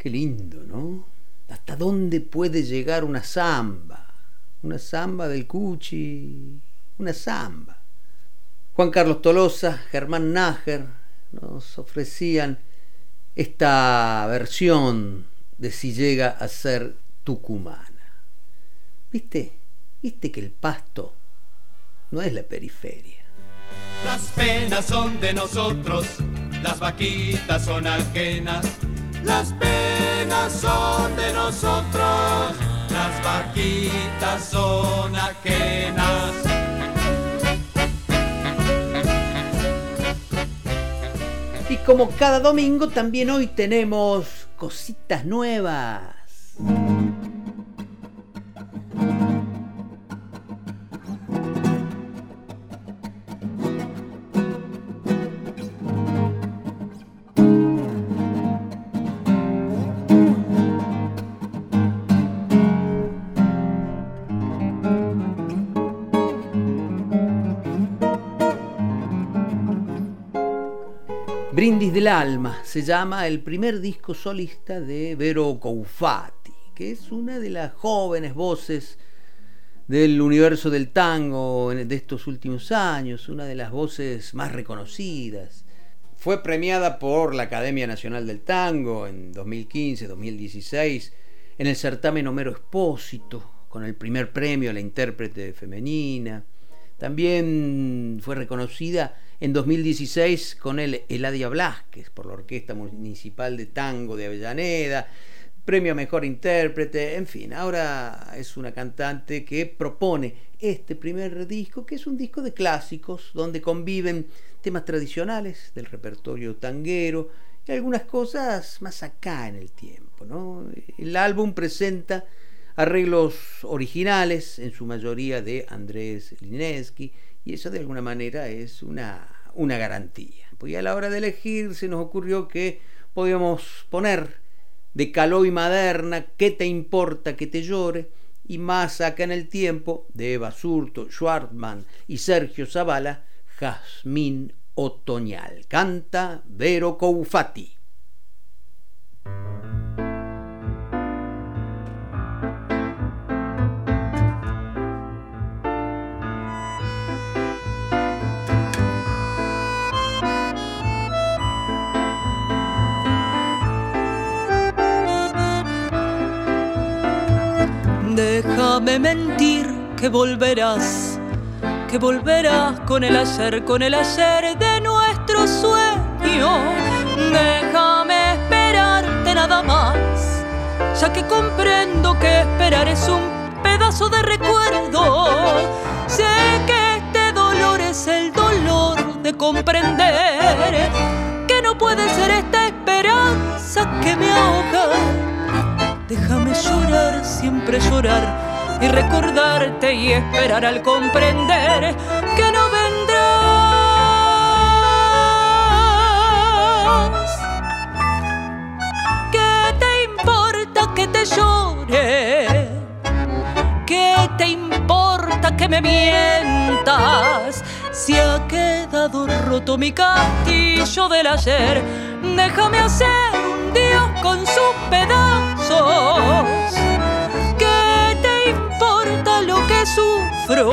Qué lindo, ¿no? ¿Hasta dónde puede llegar una samba? Una samba del Cuchi, una samba. Juan Carlos Tolosa, Germán Nájer nos ofrecían esta versión de si llega a ser tucumana. ¿Viste? ¿Viste que el pasto no es la periferia? Las penas son de nosotros, las vaquitas son ajenas las penas son de nosotros, las vaquitas son ajenas. Y como cada domingo, también hoy tenemos cositas nuevas. Del Alma se llama el primer disco solista de Vero Coufati, que es una de las jóvenes voces del universo del tango de estos últimos años, una de las voces más reconocidas. Fue premiada por la Academia Nacional del Tango en 2015, 2016, en el certamen Homero Expósito, con el primer premio a la intérprete femenina. También fue reconocida en 2016 con el Eladia Blasquez por la Orquesta Municipal de Tango de Avellaneda, premio a Mejor Intérprete, en fin, ahora es una cantante que propone este primer disco, que es un disco de clásicos, donde conviven temas tradicionales del repertorio tanguero y algunas cosas más acá en el tiempo. El álbum presenta arreglos originales, en su mayoría de Andrés Lineski, y eso de alguna manera es una, una garantía. Pues a la hora de elegir se nos ocurrió que podíamos poner de Caló y Maderna, ¿qué te importa que te llore? y más acá en el tiempo de Eva Surto, Schwartzman y Sergio Zavala, Jazmín Otoñal. Canta Vero Coufati. Déjame mentir que volverás, que volverás con el ayer, con el ayer de nuestro sueño. Déjame esperarte nada más, ya que comprendo que esperar es un pedazo de recuerdo. Sé que este dolor es el dolor de comprender que no puede ser esta esperanza que me ahoga. Déjame llorar, siempre llorar y recordarte y esperar al comprender que no vendrás. ¿Qué te importa que te llore? ¿Qué te importa que me mientas? Si ha quedado roto mi castillo del ayer, déjame hacer un Dios con sus ¿Qué te importa lo que sufro?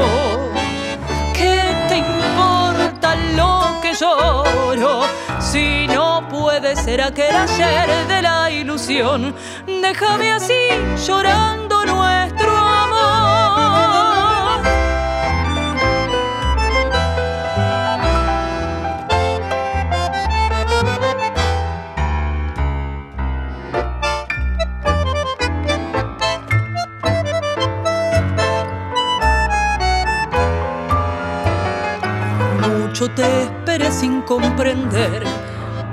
¿Qué te importa lo que lloro? Si no puede ser aquel ayer de la ilusión, déjame así llorando nuestro te esperé sin comprender,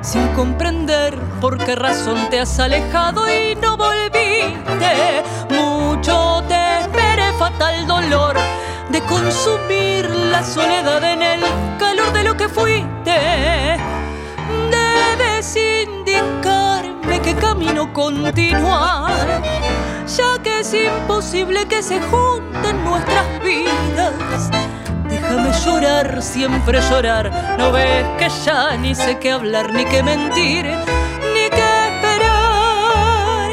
sin comprender por qué razón te has alejado y no volviste. Mucho te esperé, fatal dolor de consumir la soledad en el calor de lo que fuiste. Debes indicarme qué camino continuar, ya que es imposible que se junten nuestras vidas. Llorar, siempre llorar. No ves que ya ni sé qué hablar, ni qué mentir, ni qué esperar.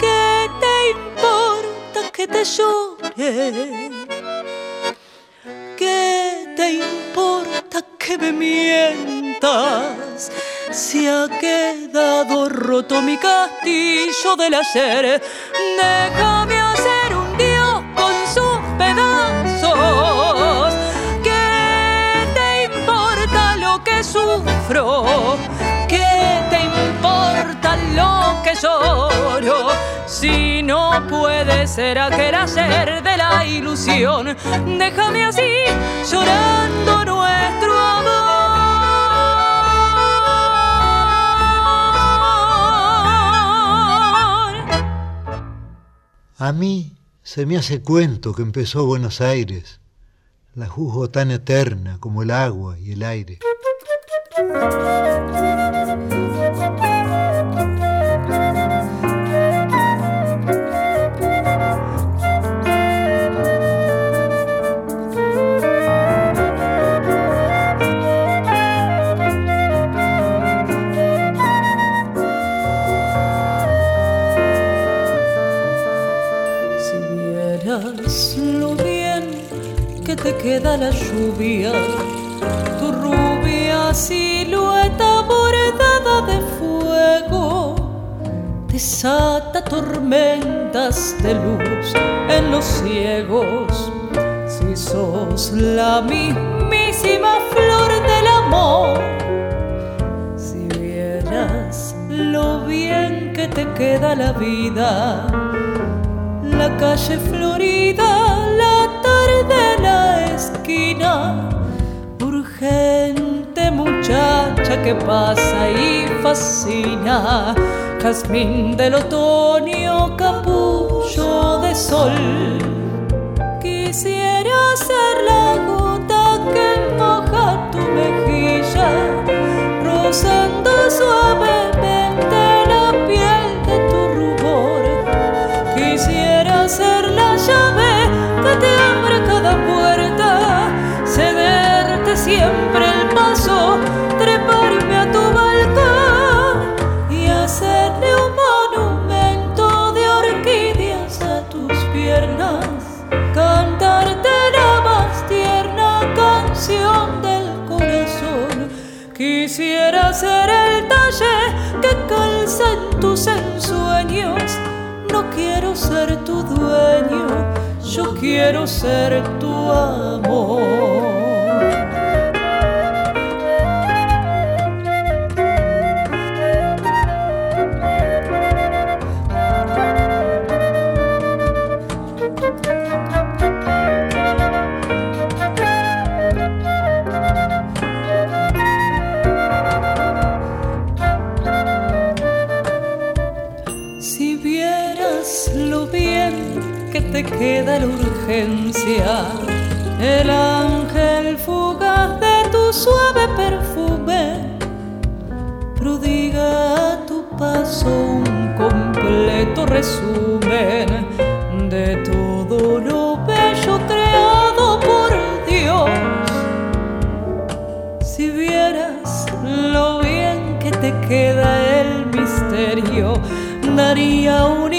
¿Qué te importa que te llore? ¿Qué te importa que me mientas? Si ha quedado roto mi castillo del ayer, déjame sufro? ¿Qué te importa lo que lloro? Si no puede ser aquel ayer de la ilusión, déjame así llorando nuestro amor. A mí se me hace cuento que empezó Buenos Aires. La juzgo tan eterna como el agua y el aire. Queda la lluvia, tu rubia silueta desata tormentas de luz en los ciegos. Si sos la mismísima flor del amor, si vieras lo bien que te queda la vida la calle florida, la tarde, la esquina. Urgente muchacha que pasa y fascina. Jazmín del otoño, capullo de sol. Quisiera ser la gota que moja tu mejilla, rozando suavemente ser tu dueño, yo quiero ser tu amor. Queda la urgencia, el ángel fugaz de tu suave perfume, prodiga a tu paso un completo resumen de todo lo bello creado por Dios. Si vieras lo bien que te queda el misterio, daría un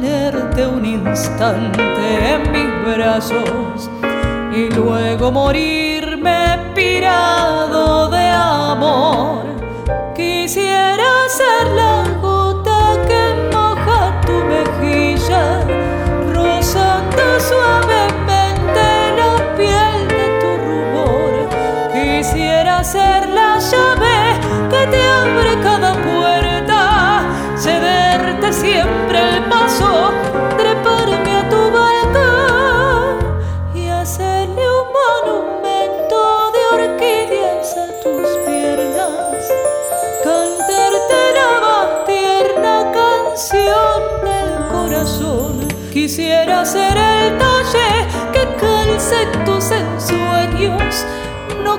tenerte un instante en mis brazos y luego morirme pirado de amor. Quisiera ser la gota que moja tu mejilla, rozando suavemente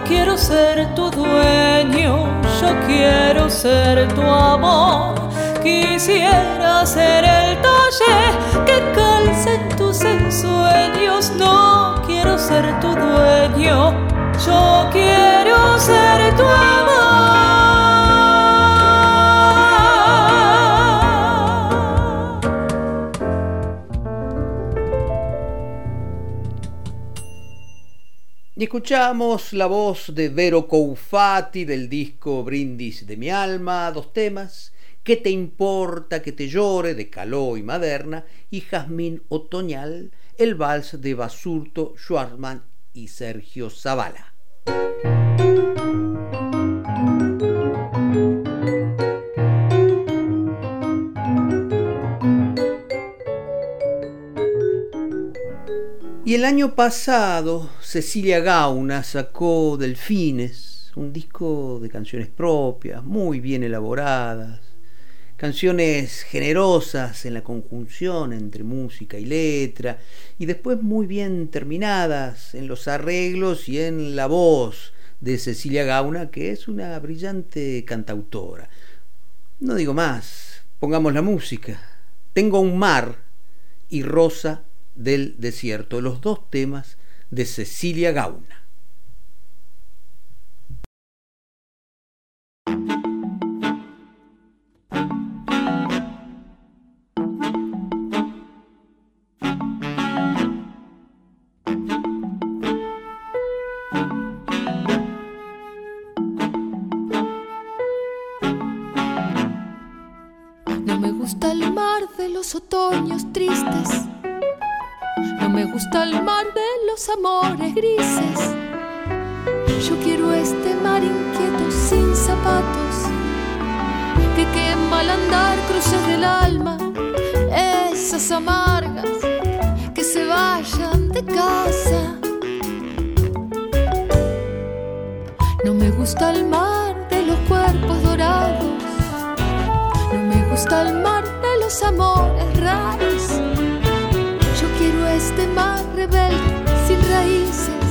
quiero ser tu dueño, yo quiero ser tu amor. Quisiera ser el talle que calce en tus ensueños. No quiero ser tu dueño, yo quiero ser tu amor. Escuchamos la voz de Vero Coufati del disco Brindis de mi alma, dos temas, ¿Qué te importa que te llore? de Caló y Maderna, y Jazmín Otoñal, el vals de Basurto, Schwartzman y Sergio Zavala. Y el año pasado Cecilia Gauna sacó Delfines, un disco de canciones propias, muy bien elaboradas, canciones generosas en la conjunción entre música y letra, y después muy bien terminadas en los arreglos y en la voz de Cecilia Gauna, que es una brillante cantautora. No digo más, pongamos la música. Tengo un mar y Rosa del desierto, los dos temas de Cecilia Gauna. No me gusta el mar de los otoños tristes gusta el mar de los amores grises. Yo quiero este mar inquieto sin zapatos, que quema al andar cruces del alma, esas amargas que se vayan de casa. No me gusta el mar de los cuerpos dorados, no me gusta el mar de los amores raros rebelde sin raíces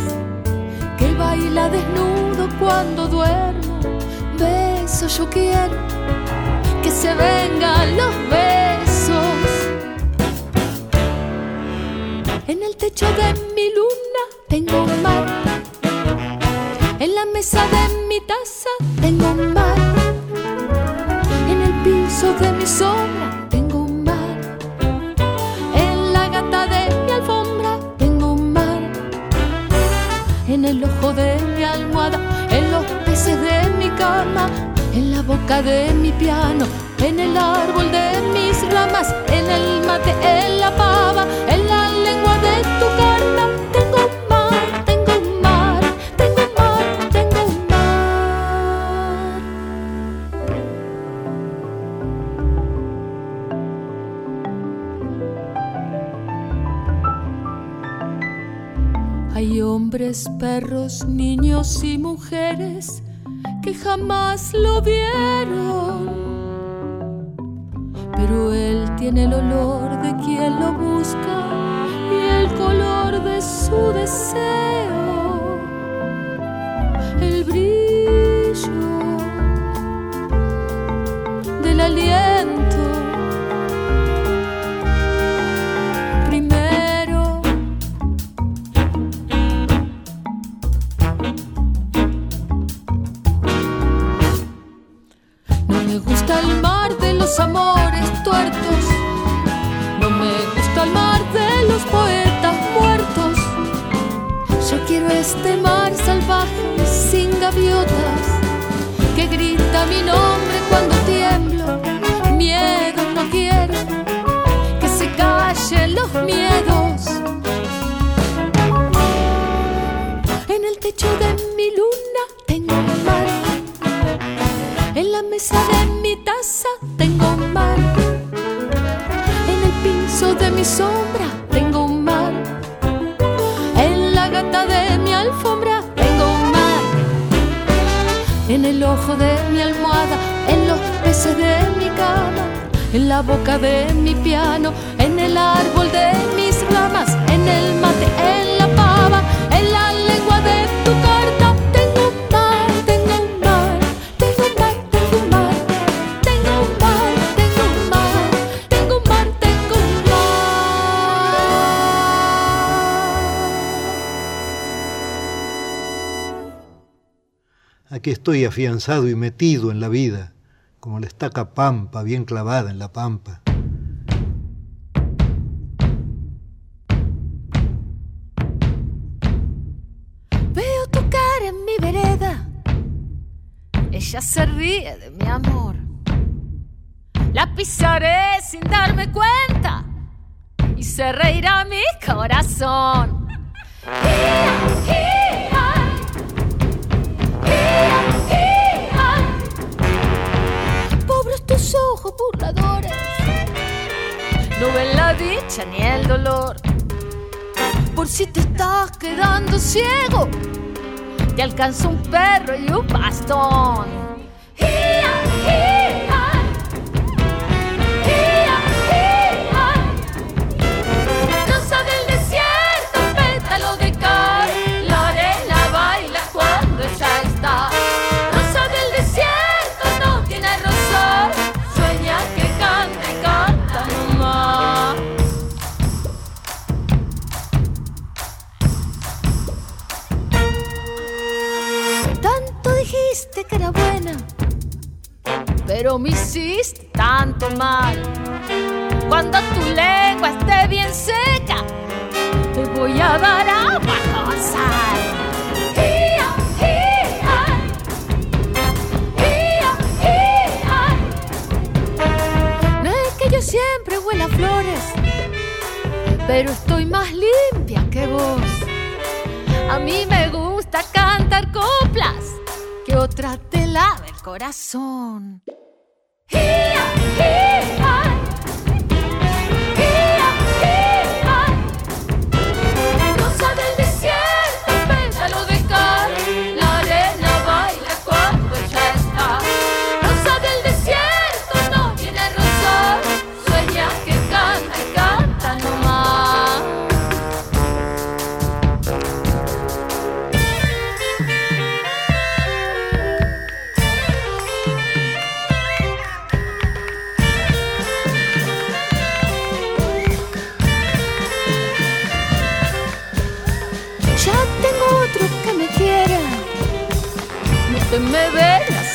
que baila desnudo cuando duermo. Beso, yo quiero que se vengan los besos. En el techo de mi luna tengo un mar. En la mesa de mi taza tengo un mar. En el piso de mi sombra boca de mi piano, en el árbol de mis ramas, en el mate, en la pava, en la lengua de tu carta. Tengo un mar, tengo un mar, tengo mar, tengo un mar. Hay hombres, perros, niños y mujeres que jamás lo vieron. Pero él tiene el olor de quien lo busca y el color de su deseo. El brillo del aliento. Afianzado y metido en la vida, como la estaca pampa bien clavada en la pampa. Veo tu cara en mi vereda. Ella se ríe de mi amor. La pisaré sin darme cuenta y se reirá mi corazón. Pobres ojos no ven la dicha ni el dolor. Por si te estás quedando ciego, te alcanza un perro y un bastón. Dijiste que era buena, pero me hiciste tanto mal. Cuando tu lengua esté bien seca, te voy a dar agua con sal. Yo siempre huela flores, pero estoy más limpia que vos. A mí me gusta cantar coplas, otra te lave el corazón.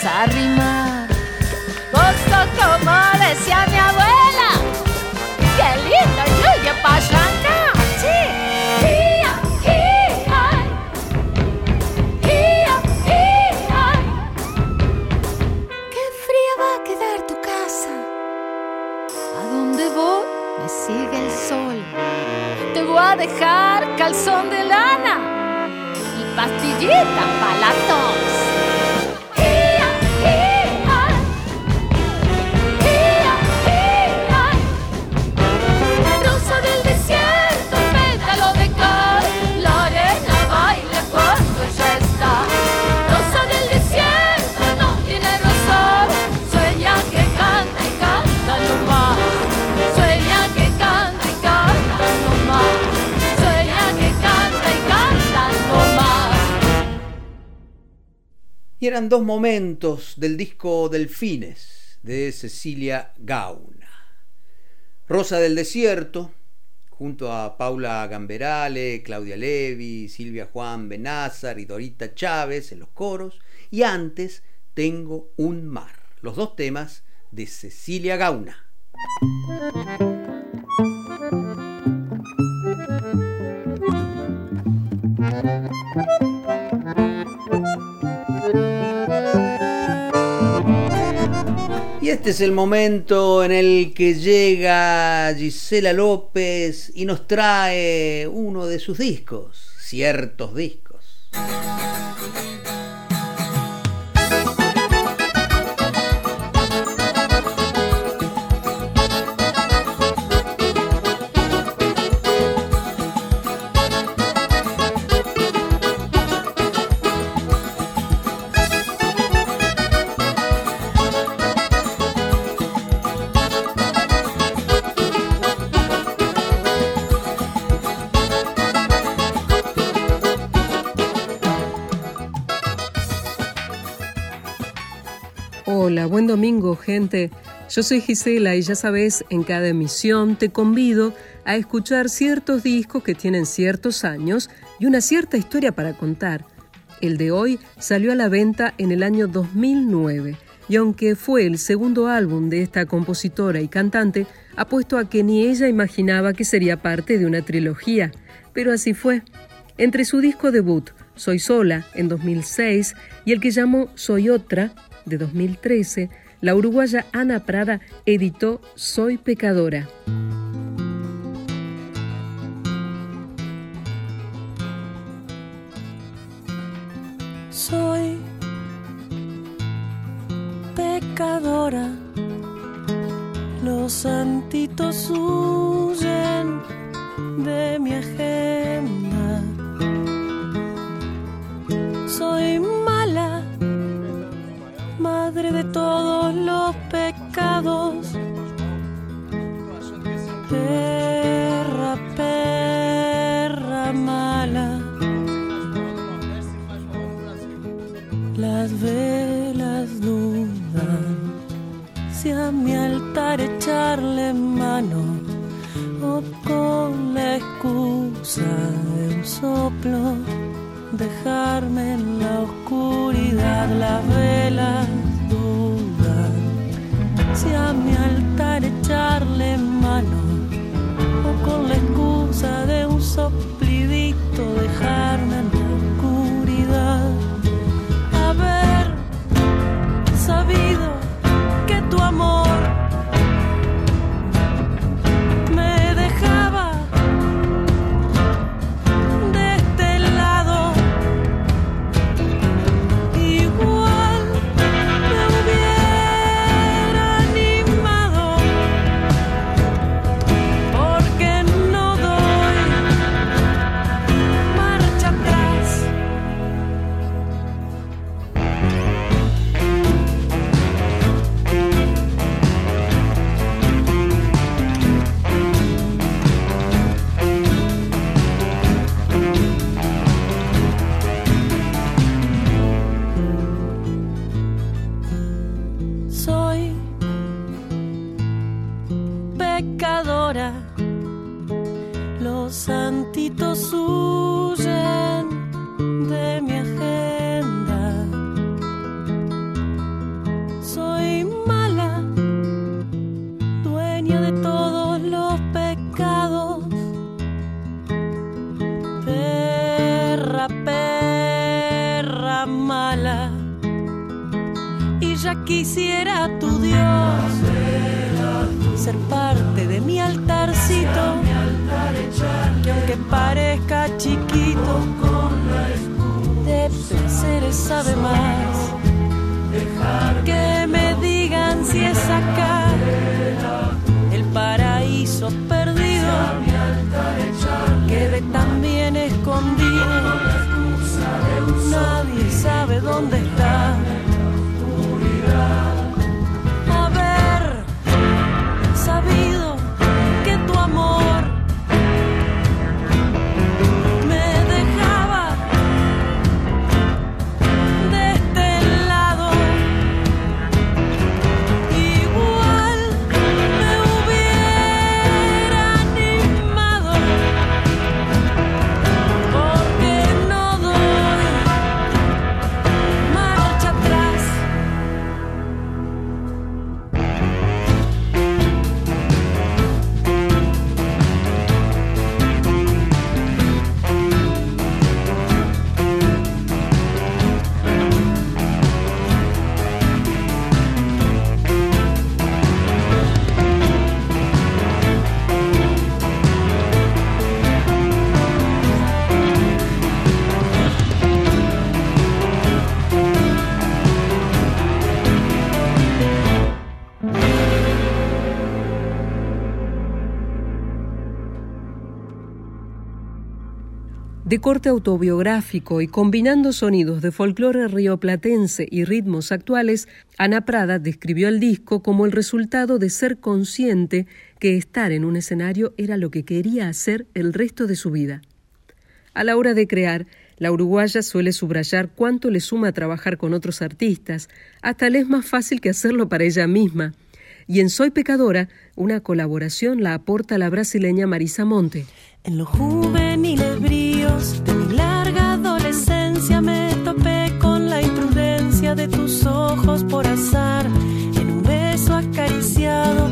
arrima. Gozo como decía mi abuela. ¡Qué lindo yuyo pasa acá! ¡Sí! ¡Hia, hia! ¡Hia, hia! ¡Qué fría va a quedar tu casa! ¿A dónde voy? Me sigue el sol. Te voy a dejar calzón de lana y pastillita para la Y eran dos momentos del disco Delfines de Cecilia Gauna. Rosa del Desierto, junto a Paula Gamberale, Claudia Levi, Silvia Juan Benázar y Dorita Chávez en los coros. Y antes Tengo un mar, los dos temas de Cecilia Gauna. Y este es el momento en el que llega Gisela López y nos trae uno de sus discos, ciertos discos. Buen domingo, gente. Yo soy Gisela y ya sabes, en cada emisión te convido a escuchar ciertos discos que tienen ciertos años y una cierta historia para contar. El de hoy salió a la venta en el año 2009 y aunque fue el segundo álbum de esta compositora y cantante, apuesto a que ni ella imaginaba que sería parte de una trilogía, pero así fue. Entre su disco debut, Soy Sola, en 2006, y el que llamó Soy Otra, de 2013, la uruguaya Ana Prada editó Soy Pecadora. Soy pecadora, los santitos huyen de mi agenda. Soy madre de todos los pecados. Perra, perra mala. Las velas dudan si a mi altar echarle mano o con la excusa de un soplo dejarme en la oscuridad las velas si a mi altar echarle mano o con la excusa de un soplidito dejarme en la oscuridad. Haber sabido que tu amor Quisiera tu Dios ser parte de mi altarcito, que aunque parezca chiquito, de placeres sabe más. Que me digan si es acá el paraíso perdido, quede también escondido, nadie sabe dónde está. De corte autobiográfico y combinando sonidos de folclore rioplatense y ritmos actuales, Ana Prada describió el disco como el resultado de ser consciente que estar en un escenario era lo que quería hacer el resto de su vida. A la hora de crear, la uruguaya suele subrayar cuánto le suma trabajar con otros artistas, hasta le es más fácil que hacerlo para ella misma. Y en Soy Pecadora, una colaboración la aporta la brasileña Marisa Monte. En los juveniles bríos de mi larga adolescencia me topé con la imprudencia de tus ojos por azar. En un beso acariciado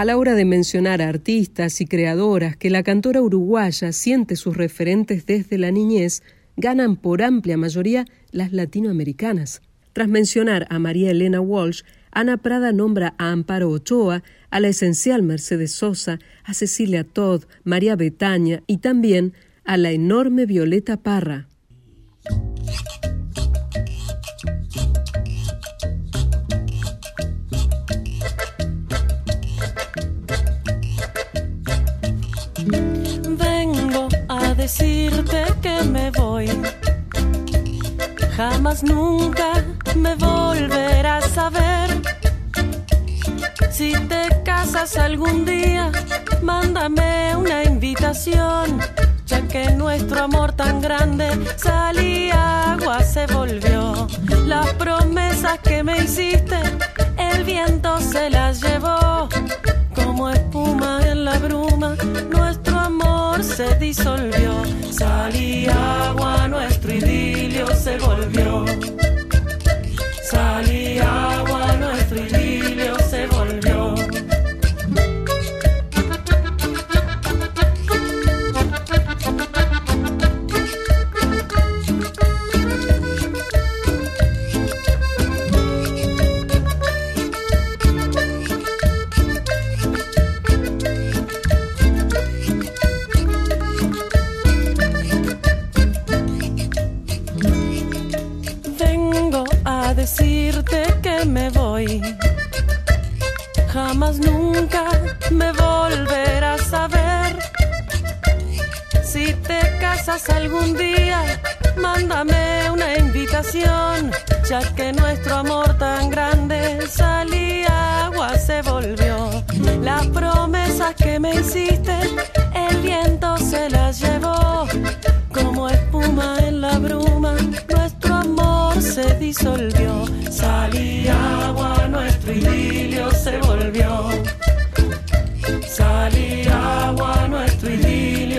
A la hora de mencionar a artistas y creadoras que la cantora uruguaya siente sus referentes desde la niñez, ganan por amplia mayoría las latinoamericanas. Tras mencionar a María Elena Walsh, Ana Prada nombra a Amparo Ochoa, a la esencial Mercedes Sosa, a Cecilia Todd, María Betaña y también a la enorme Violeta Parra. Decirte que me voy. Jamás nunca me volverás a ver. Si te casas algún día, mándame una invitación, ya que nuestro amor tan grande salía agua se volvió. Las promesas que me hiciste, el viento se las llevó. Como espuma en la bruma, nuestro amor se disolvió. Salía agua, nuestro idilio se volvió. Salía agua, nuestro idilio se volvió. Decirte que me voy. Jamás nunca me volverás a ver. Si te casas algún día, mándame una invitación, ya que nuestro amor tan grande salía agua se volvió. Las promesas que me hiciste, el viento se las llevó. Como espuma en la bruma, nuestro amor se disolvió. Salía agua, nuestro idilio se volvió. Salía agua, nuestro idilio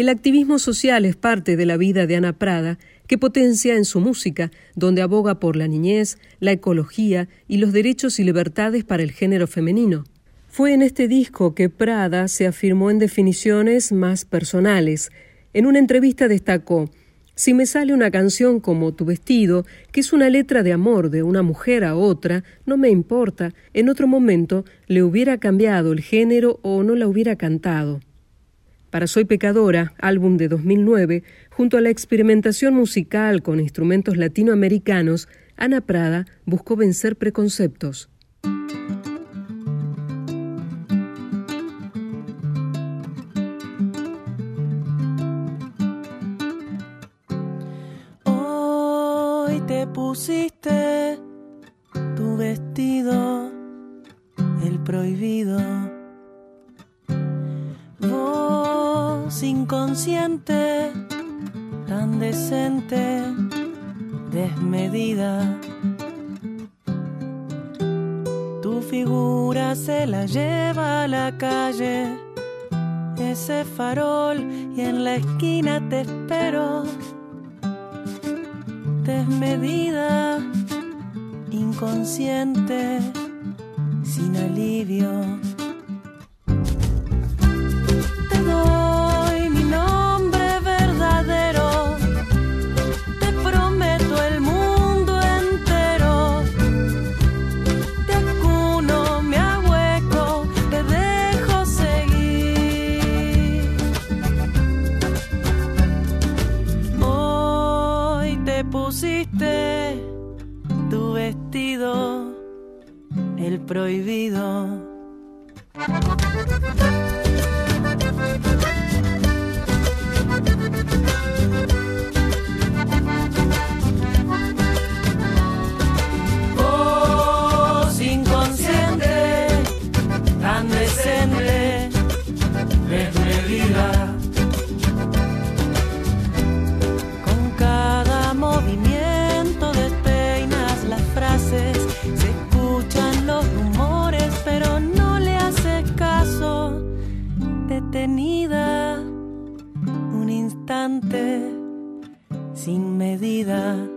El activismo social es parte de la vida de Ana Prada, que potencia en su música, donde aboga por la niñez, la ecología y los derechos y libertades para el género femenino. Fue en este disco que Prada se afirmó en definiciones más personales. En una entrevista destacó, si me sale una canción como Tu vestido, que es una letra de amor de una mujer a otra, no me importa, en otro momento le hubiera cambiado el género o no la hubiera cantado. Para Soy Pecadora, álbum de 2009, junto a la experimentación musical con instrumentos latinoamericanos, Ana Prada buscó vencer preconceptos. Hoy te pusiste inconsciente, tan decente, desmedida. Tu figura se la lleva a la calle, ese farol y en la esquina te espero. Desmedida, inconsciente, sin alivio. Prohibido. sin medida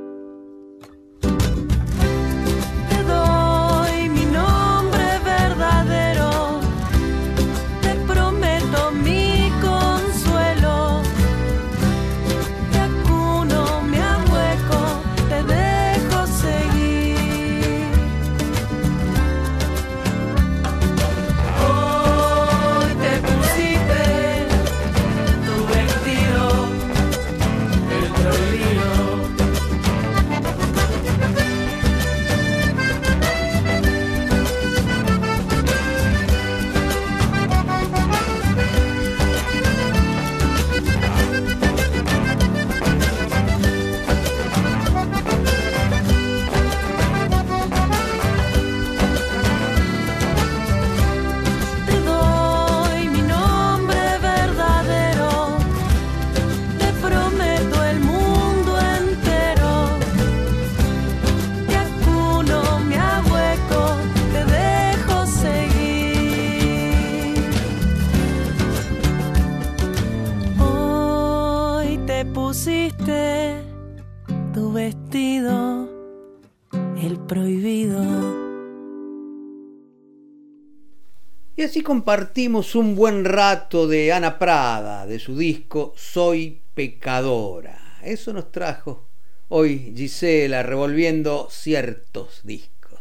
Y así compartimos un buen rato de Ana Prada, de su disco Soy Pecadora. Eso nos trajo hoy Gisela revolviendo ciertos discos.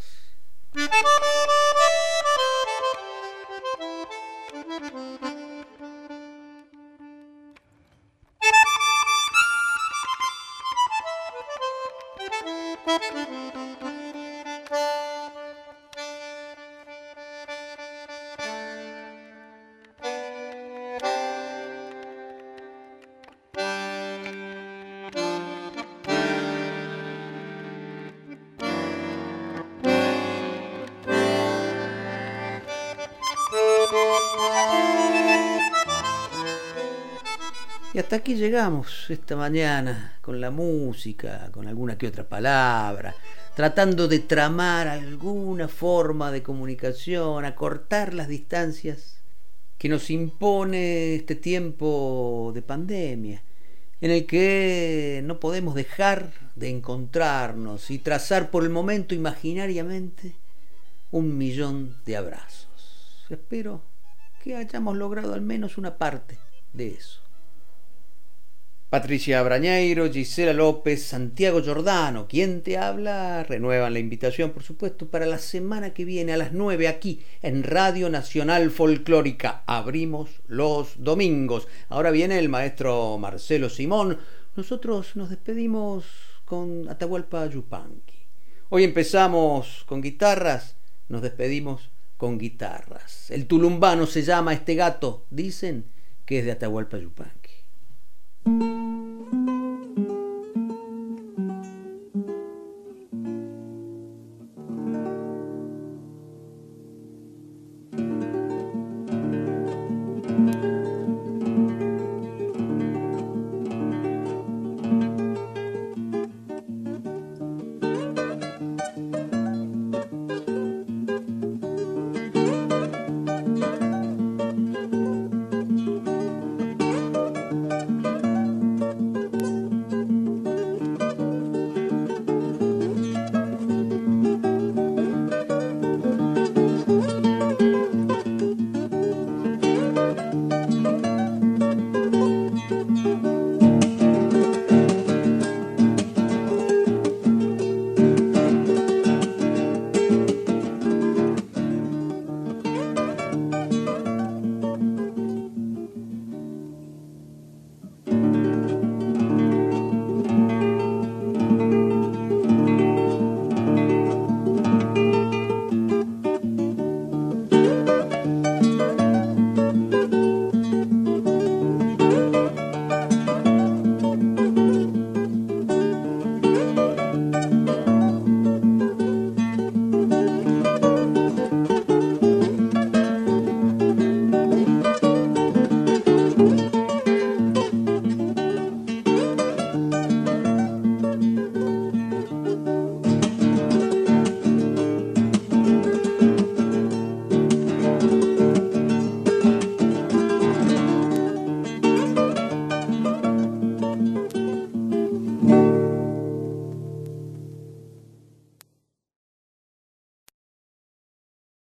Hasta aquí llegamos esta mañana con la música, con alguna que otra palabra, tratando de tramar alguna forma de comunicación, acortar las distancias que nos impone este tiempo de pandemia, en el que no podemos dejar de encontrarnos y trazar por el momento imaginariamente un millón de abrazos. Espero que hayamos logrado al menos una parte de eso. Patricia Brañeiro, Gisela López, Santiago Giordano, quien te habla, renuevan la invitación, por supuesto, para la semana que viene a las 9 aquí en Radio Nacional Folclórica. Abrimos los domingos. Ahora viene el maestro Marcelo Simón. Nosotros nos despedimos con Atahualpa Yupanqui. Hoy empezamos con guitarras, nos despedimos con guitarras. El tulumbano se llama este gato, dicen que es de Atahualpa Yupanqui. thank you